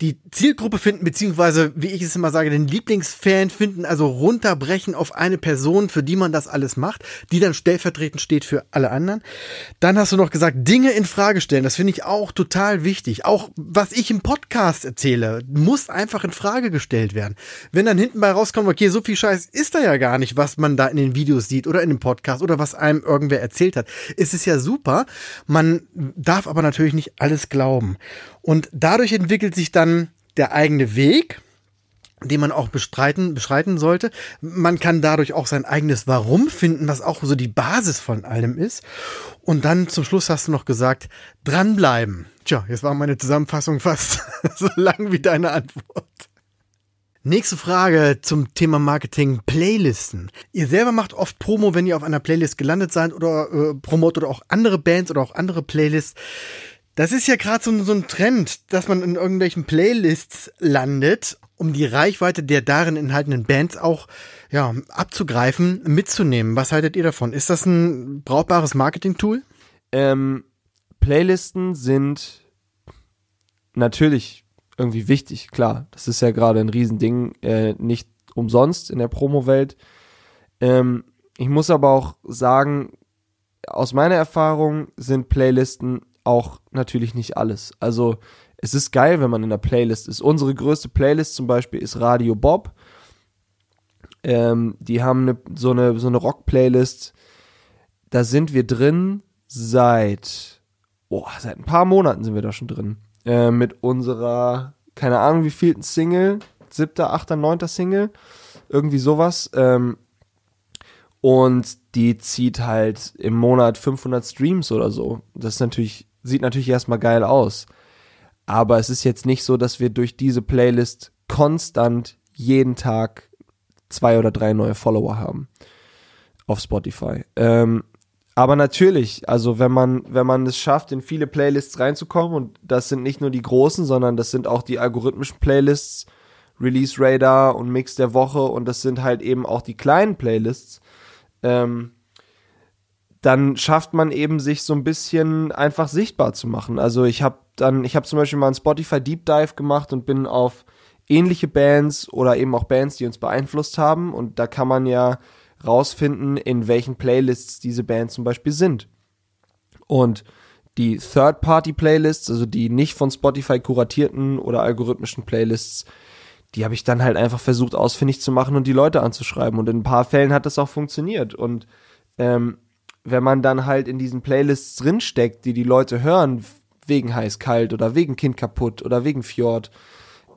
die Zielgruppe finden, beziehungsweise, wie ich es immer sage, den Lieblingsfan finden, also runterbrechen auf eine Person, für die man das alles macht, die dann stellvertretend steht für alle anderen. Dann hast du noch gesagt, Dinge in Frage stellen. Das finde ich auch total wichtig. Auch was ich im Podcast erzähle, muss einfach in Frage gestellt werden. Wenn dann hinten bei rauskommt, okay, so viel Scheiß ist da ja gar nicht, was man da in den Videos sieht oder in dem Podcast oder was einem irgendwer erzählt hat. Es ist ja super. Man darf aber natürlich nicht alles glauben. Und dadurch entwickelt sich dann der eigene Weg, den man auch bestreiten, beschreiten sollte. Man kann dadurch auch sein eigenes Warum finden, was auch so die Basis von allem ist. Und dann zum Schluss hast du noch gesagt, dranbleiben. Tja, jetzt war meine Zusammenfassung fast so lang wie deine Antwort. Nächste Frage zum Thema Marketing, Playlisten. Ihr selber macht oft Promo, wenn ihr auf einer Playlist gelandet seid oder äh, promot oder auch andere Bands oder auch andere Playlists Das ist ja gerade so, so ein Trend, dass man in irgendwelchen Playlists landet, um die Reichweite der darin enthaltenen Bands auch ja, abzugreifen, mitzunehmen. Was haltet ihr davon? Ist das ein brauchbares Marketing-Tool? Ähm, Playlisten sind natürlich irgendwie wichtig, klar. Das ist ja gerade ein Riesending, äh, nicht umsonst in der Promo-Welt. Ähm, ich muss aber auch sagen, aus meiner Erfahrung sind Playlisten auch natürlich nicht alles. Also es ist geil, wenn man in der Playlist ist. Unsere größte Playlist zum Beispiel ist Radio Bob. Ähm, die haben eine, so eine, so eine Rock-Playlist. Da sind wir drin seit, oh, seit ein paar Monaten sind wir da schon drin. Äh, mit unserer, keine Ahnung wie vielten Single, siebter, achter, neunter Single, irgendwie sowas. Ähm, und die zieht halt im Monat 500 Streams oder so. Das ist natürlich, sieht natürlich erstmal geil aus. Aber es ist jetzt nicht so, dass wir durch diese Playlist konstant jeden Tag zwei oder drei neue Follower haben auf Spotify. Ähm, aber natürlich, also wenn man, wenn man es schafft, in viele Playlists reinzukommen, und das sind nicht nur die großen, sondern das sind auch die algorithmischen Playlists, Release Radar und Mix der Woche, und das sind halt eben auch die kleinen Playlists, ähm, dann schafft man eben sich so ein bisschen einfach sichtbar zu machen. Also ich habe dann, ich habe zum Beispiel mal einen Spotify Deep Dive gemacht und bin auf ähnliche Bands oder eben auch Bands, die uns beeinflusst haben. Und da kann man ja rausfinden, in welchen Playlists diese Bands zum Beispiel sind. Und die Third-Party-Playlists, also die nicht von Spotify kuratierten oder algorithmischen Playlists, die habe ich dann halt einfach versucht ausfindig zu machen und die Leute anzuschreiben. Und in ein paar Fällen hat das auch funktioniert. Und ähm, wenn man dann halt in diesen Playlists drinsteckt, die die Leute hören, wegen heiß kalt oder wegen Kind kaputt oder wegen Fjord,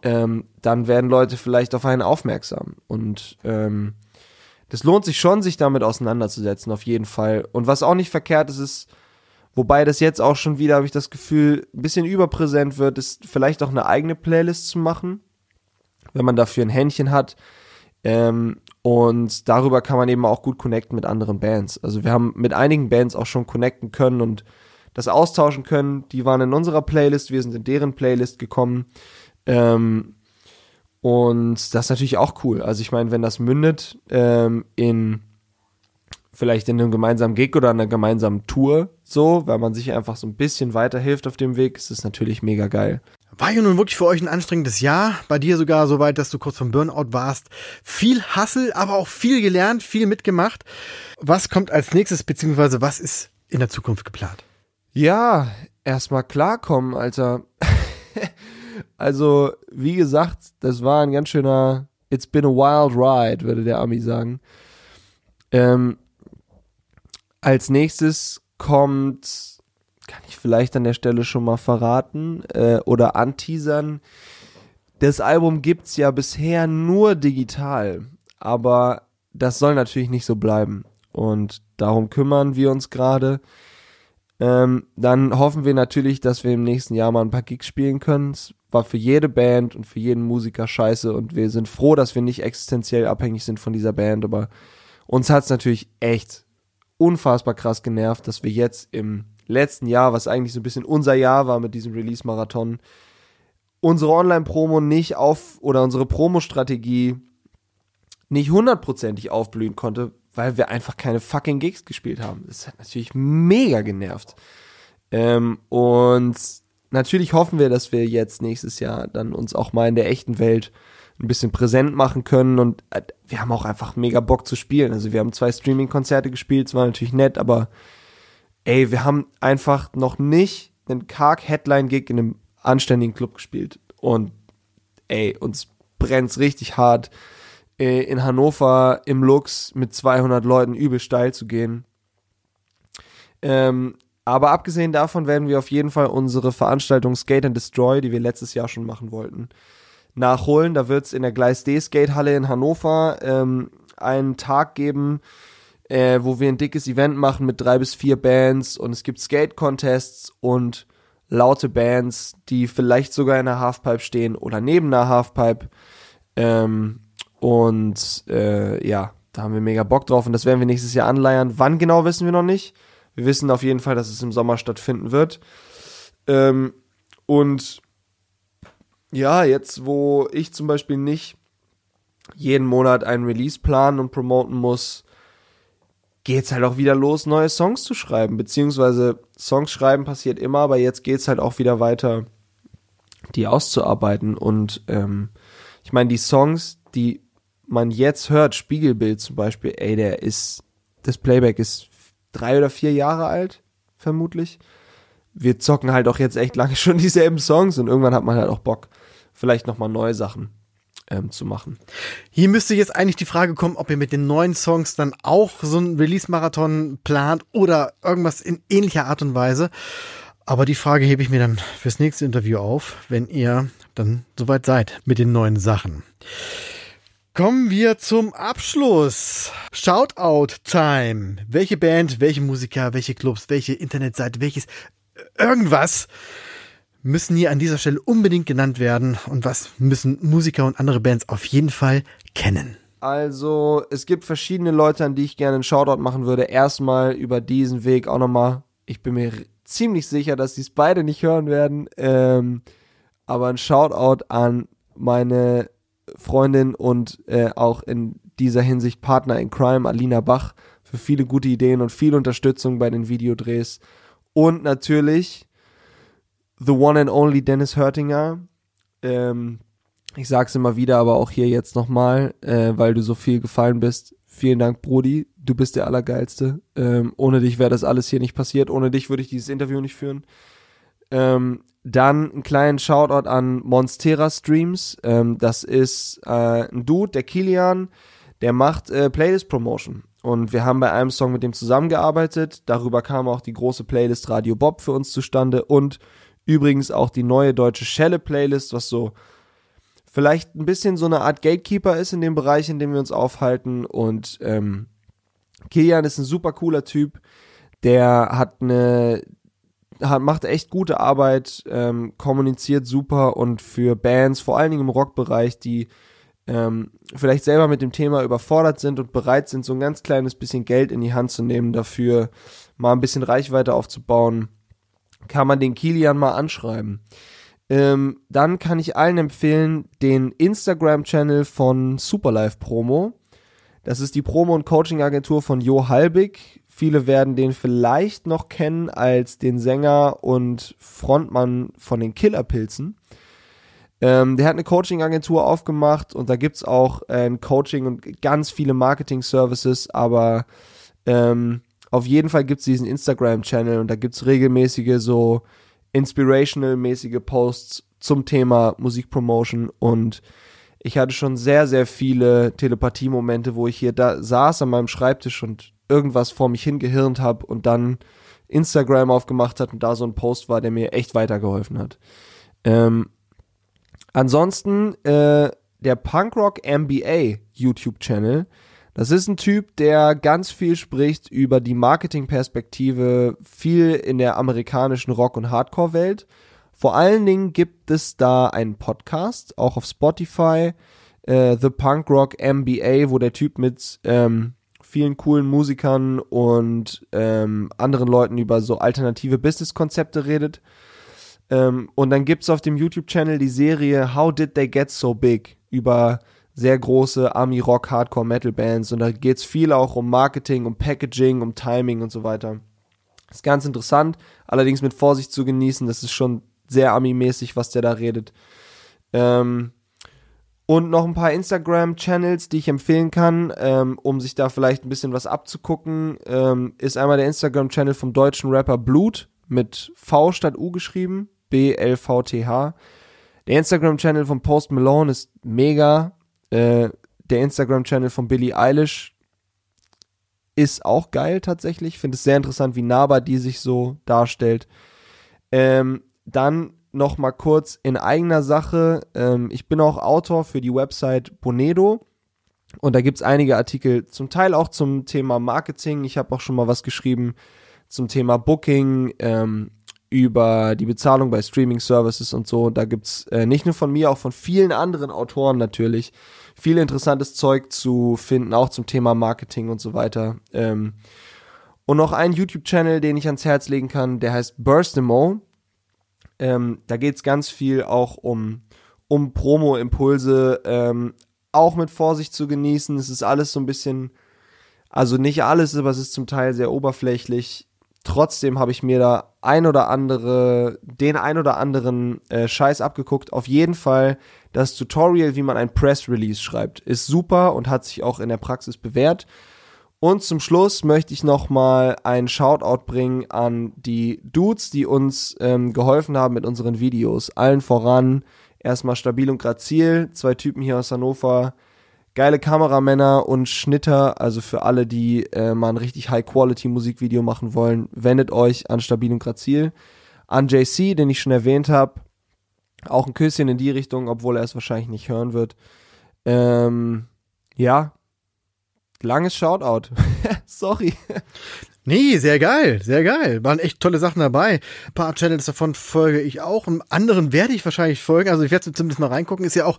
ähm, dann werden Leute vielleicht auf einen aufmerksam. Und ähm, das lohnt sich schon, sich damit auseinanderzusetzen, auf jeden Fall. Und was auch nicht verkehrt ist, ist, wobei das jetzt auch schon wieder, habe ich das Gefühl, ein bisschen überpräsent wird, ist vielleicht auch eine eigene Playlist zu machen, wenn man dafür ein Händchen hat. Ähm, und darüber kann man eben auch gut connecten mit anderen Bands. Also wir haben mit einigen Bands auch schon connecten können und das austauschen können. Die waren in unserer Playlist, wir sind in deren Playlist gekommen. Ähm, und das ist natürlich auch cool. Also ich meine, wenn das mündet ähm, in vielleicht in einem gemeinsamen Gig oder einer gemeinsamen Tour, so, weil man sich einfach so ein bisschen weiterhilft auf dem Weg, ist es natürlich mega geil. War ja nun wirklich für euch ein anstrengendes Jahr. Bei dir sogar so weit, dass du kurz vom Burnout warst. Viel Hassel, aber auch viel gelernt, viel mitgemacht. Was kommt als nächstes, beziehungsweise was ist in der Zukunft geplant? Ja, erstmal klarkommen, Alter. Also, wie gesagt, das war ein ganz schöner It's been a wild ride, würde der Ami sagen. Ähm, als nächstes kommt, kann ich vielleicht an der Stelle schon mal verraten äh, oder anteasern. Das Album gibt's ja bisher nur digital, aber das soll natürlich nicht so bleiben. Und darum kümmern wir uns gerade. Ähm, dann hoffen wir natürlich, dass wir im nächsten Jahr mal ein paar Gigs spielen können. Es war für jede Band und für jeden Musiker scheiße und wir sind froh, dass wir nicht existenziell abhängig sind von dieser Band, aber uns hat's natürlich echt unfassbar krass genervt, dass wir jetzt im letzten Jahr, was eigentlich so ein bisschen unser Jahr war mit diesem Release-Marathon, unsere Online-Promo nicht auf oder unsere Promo-Strategie nicht hundertprozentig aufblühen konnte, weil wir einfach keine fucking Gigs gespielt haben. Das hat natürlich mega genervt. Ähm, und natürlich hoffen wir, dass wir jetzt nächstes Jahr dann uns auch mal in der echten Welt ein bisschen präsent machen können und äh, wir haben auch einfach mega Bock zu spielen. Also wir haben zwei Streaming-Konzerte gespielt, es war natürlich nett, aber ey, wir haben einfach noch nicht einen karg Headline-Gig in einem anständigen Club gespielt und ey, uns brennt's richtig hart äh, in Hannover im Lux mit 200 Leuten übel steil zu gehen. Ähm, aber abgesehen davon werden wir auf jeden Fall unsere Veranstaltung Skate and Destroy, die wir letztes Jahr schon machen wollten, nachholen. Da wird es in der Gleis D Skatehalle in Hannover ähm, einen Tag geben, äh, wo wir ein dickes Event machen mit drei bis vier Bands und es gibt Skate-Contests und laute Bands, die vielleicht sogar in der Halfpipe stehen oder neben der Halfpipe. Ähm, und äh, ja, da haben wir mega Bock drauf und das werden wir nächstes Jahr anleiern. Wann genau wissen wir noch nicht. Wir wissen auf jeden Fall, dass es im Sommer stattfinden wird. Ähm, und ja, jetzt, wo ich zum Beispiel nicht jeden Monat einen Release planen und promoten muss, geht's halt auch wieder los, neue Songs zu schreiben. Beziehungsweise Songs schreiben passiert immer, aber jetzt geht's halt auch wieder weiter, die auszuarbeiten. Und ähm, ich meine, die Songs, die man jetzt hört, Spiegelbild zum Beispiel, ey, der ist, das Playback ist drei oder vier Jahre alt, vermutlich. Wir zocken halt auch jetzt echt lange schon dieselben Songs und irgendwann hat man halt auch Bock, vielleicht nochmal neue Sachen ähm, zu machen. Hier müsste jetzt eigentlich die Frage kommen, ob ihr mit den neuen Songs dann auch so einen Release-Marathon plant oder irgendwas in ähnlicher Art und Weise. Aber die Frage hebe ich mir dann fürs nächste Interview auf, wenn ihr dann soweit seid mit den neuen Sachen. Kommen wir zum Abschluss. Shoutout Time. Welche Band, welche Musiker, welche Clubs, welche Internetseite, welches äh, irgendwas müssen hier an dieser Stelle unbedingt genannt werden und was müssen Musiker und andere Bands auf jeden Fall kennen? Also, es gibt verschiedene Leute, an die ich gerne einen Shoutout machen würde. Erstmal über diesen Weg auch nochmal. Ich bin mir ziemlich sicher, dass sie es beide nicht hören werden. Ähm, aber ein Shoutout an meine Freundin und äh, auch in dieser Hinsicht Partner in Crime, Alina Bach, für viele gute Ideen und viel Unterstützung bei den Videodrehs. Und natürlich the one and only Dennis Hörtinger. Ähm, ich sag's immer wieder, aber auch hier jetzt nochmal, äh, weil du so viel gefallen bist. Vielen Dank, Brody. Du bist der Allergeilste. Ähm, ohne dich wäre das alles hier nicht passiert. Ohne dich würde ich dieses Interview nicht führen. Ähm, dann einen kleinen Shoutout an Monstera Streams. Ähm, das ist äh, ein Dude, der Kilian, der macht äh, Playlist Promotion. Und wir haben bei einem Song mit dem zusammengearbeitet. Darüber kam auch die große Playlist Radio Bob für uns zustande und Übrigens auch die neue deutsche Schelle-Playlist, was so vielleicht ein bisschen so eine Art Gatekeeper ist in dem Bereich, in dem wir uns aufhalten. Und ähm, Kilian ist ein super cooler Typ. Der hat eine, hat, macht echt gute Arbeit, ähm, kommuniziert super und für Bands, vor allen Dingen im Rockbereich, die ähm, vielleicht selber mit dem Thema überfordert sind und bereit sind, so ein ganz kleines bisschen Geld in die Hand zu nehmen, dafür mal ein bisschen Reichweite aufzubauen kann man den Kilian mal anschreiben. Ähm, dann kann ich allen empfehlen, den Instagram-Channel von Superlife Promo. Das ist die Promo- und Coaching-Agentur von Jo Halbig. Viele werden den vielleicht noch kennen als den Sänger und Frontmann von den Killerpilzen. Ähm, der hat eine Coaching-Agentur aufgemacht und da gibt's auch äh, ein Coaching und ganz viele Marketing-Services, aber ähm, auf jeden Fall gibt es diesen Instagram-Channel und da gibt es regelmäßige so inspirational-mäßige Posts zum Thema Musikpromotion und ich hatte schon sehr, sehr viele Telepathie-Momente, wo ich hier da saß an meinem Schreibtisch und irgendwas vor mich hingehirnt habe und dann Instagram aufgemacht hat und da so ein Post war, der mir echt weitergeholfen hat. Ähm, ansonsten äh, der Punkrock MBA YouTube-Channel, das ist ein Typ, der ganz viel spricht über die Marketingperspektive, viel in der amerikanischen Rock- und Hardcore-Welt. Vor allen Dingen gibt es da einen Podcast, auch auf Spotify, äh, The Punk Rock MBA, wo der Typ mit ähm, vielen coolen Musikern und ähm, anderen Leuten über so alternative Business-Konzepte redet. Ähm, und dann gibt's auf dem YouTube-Channel die Serie How Did They Get So Big über sehr große Army Rock, Hardcore Metal Bands und da geht's viel auch um Marketing, um Packaging, um Timing und so weiter. ist ganz interessant, allerdings mit Vorsicht zu genießen. Das ist schon sehr Ami-mäßig, was der da redet. Ähm, und noch ein paar Instagram-Channels, die ich empfehlen kann, ähm, um sich da vielleicht ein bisschen was abzugucken, ähm, ist einmal der Instagram-Channel vom deutschen Rapper Blut mit V statt U geschrieben, B-L-V-T-H. Der Instagram-Channel von Post Malone ist mega. Äh, der Instagram-Channel von Billie Eilish ist auch geil tatsächlich. Ich finde es sehr interessant, wie nahbar die sich so darstellt. Ähm, dann noch mal kurz in eigener Sache. Ähm, ich bin auch Autor für die Website Bonedo. Und da gibt es einige Artikel, zum Teil auch zum Thema Marketing. Ich habe auch schon mal was geschrieben zum Thema Booking, ähm, über die Bezahlung bei Streaming-Services und so. Da gibt's äh, nicht nur von mir, auch von vielen anderen Autoren natürlich viel interessantes Zeug zu finden, auch zum Thema Marketing und so weiter. Ähm, und noch ein YouTube-Channel, den ich ans Herz legen kann, der heißt Burstimo. Ähm, da geht's ganz viel auch um, um Promo-Impulse, ähm, auch mit Vorsicht zu genießen. Es ist alles so ein bisschen, also nicht alles, aber es ist zum Teil sehr oberflächlich. Trotzdem habe ich mir da ein oder andere, den ein oder anderen äh, Scheiß abgeguckt. Auf jeden Fall das Tutorial, wie man ein Press Release schreibt, ist super und hat sich auch in der Praxis bewährt. Und zum Schluss möchte ich nochmal einen Shoutout bringen an die Dudes, die uns ähm, geholfen haben mit unseren Videos. Allen voran erstmal Stabil und Grazil, zwei Typen hier aus Hannover, geile Kameramänner und Schnitter, also für alle, die äh, mal ein richtig High-Quality-Musikvideo machen wollen, wendet euch an Stabil und Grazil. An JC, den ich schon erwähnt habe, auch ein Küsschen in die Richtung, obwohl er es wahrscheinlich nicht hören wird. Ähm, ja, langes Shoutout. Sorry. Nee, sehr geil, sehr geil. Waren echt tolle Sachen dabei. Ein paar Channels davon folge ich auch. Im anderen werde ich wahrscheinlich folgen. Also ich werde zumindest mal reingucken. Ist ja auch,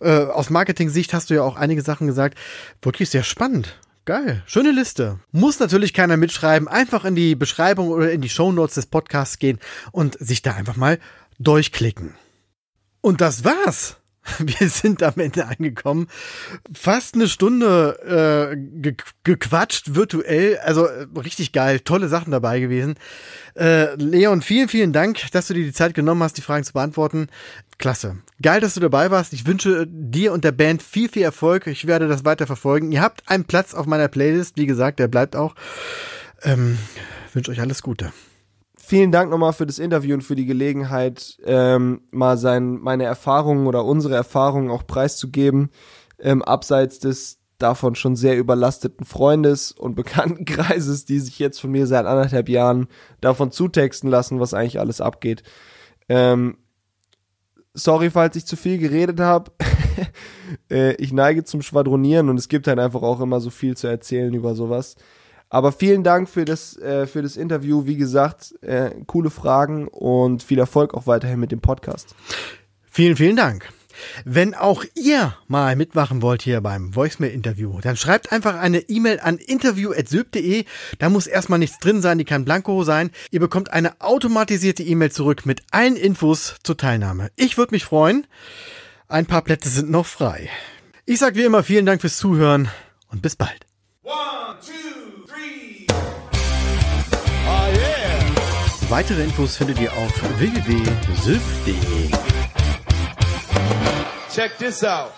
äh, aus Marketing-Sicht hast du ja auch einige Sachen gesagt. Wirklich sehr spannend. Geil. Schöne Liste. Muss natürlich keiner mitschreiben. Einfach in die Beschreibung oder in die Shownotes des Podcasts gehen und sich da einfach mal durchklicken. Und das war's. Wir sind am Ende angekommen. Fast eine Stunde äh, ge gequatscht, virtuell. Also äh, richtig geil. Tolle Sachen dabei gewesen. Äh, Leon, vielen, vielen Dank, dass du dir die Zeit genommen hast, die Fragen zu beantworten. Klasse. Geil, dass du dabei warst. Ich wünsche dir und der Band viel, viel Erfolg. Ich werde das weiter verfolgen. Ihr habt einen Platz auf meiner Playlist. Wie gesagt, der bleibt auch. Ähm, wünsche euch alles Gute vielen Dank nochmal für das Interview und für die Gelegenheit, ähm, mal sein, meine Erfahrungen oder unsere Erfahrungen auch preiszugeben, ähm, abseits des davon schon sehr überlasteten Freundes und Bekanntenkreises, die sich jetzt von mir seit anderthalb Jahren davon zutexten lassen, was eigentlich alles abgeht. Ähm, sorry, falls ich zu viel geredet habe. äh, ich neige zum Schwadronieren und es gibt halt einfach auch immer so viel zu erzählen über sowas. Aber vielen Dank für das, äh, für das Interview. Wie gesagt, äh, coole Fragen und viel Erfolg auch weiterhin mit dem Podcast. Vielen, vielen Dank. Wenn auch ihr mal mitmachen wollt hier beim Voicemail-Interview, dann schreibt einfach eine E-Mail an interview.syb.de. Da muss erstmal nichts drin sein, die kann blanko sein. Ihr bekommt eine automatisierte E-Mail zurück mit allen Infos zur Teilnahme. Ich würde mich freuen. Ein paar Plätze sind noch frei. Ich sage wie immer vielen Dank fürs Zuhören und bis bald. One, Weitere Infos findet ihr auf www.sylph.de. Check this out.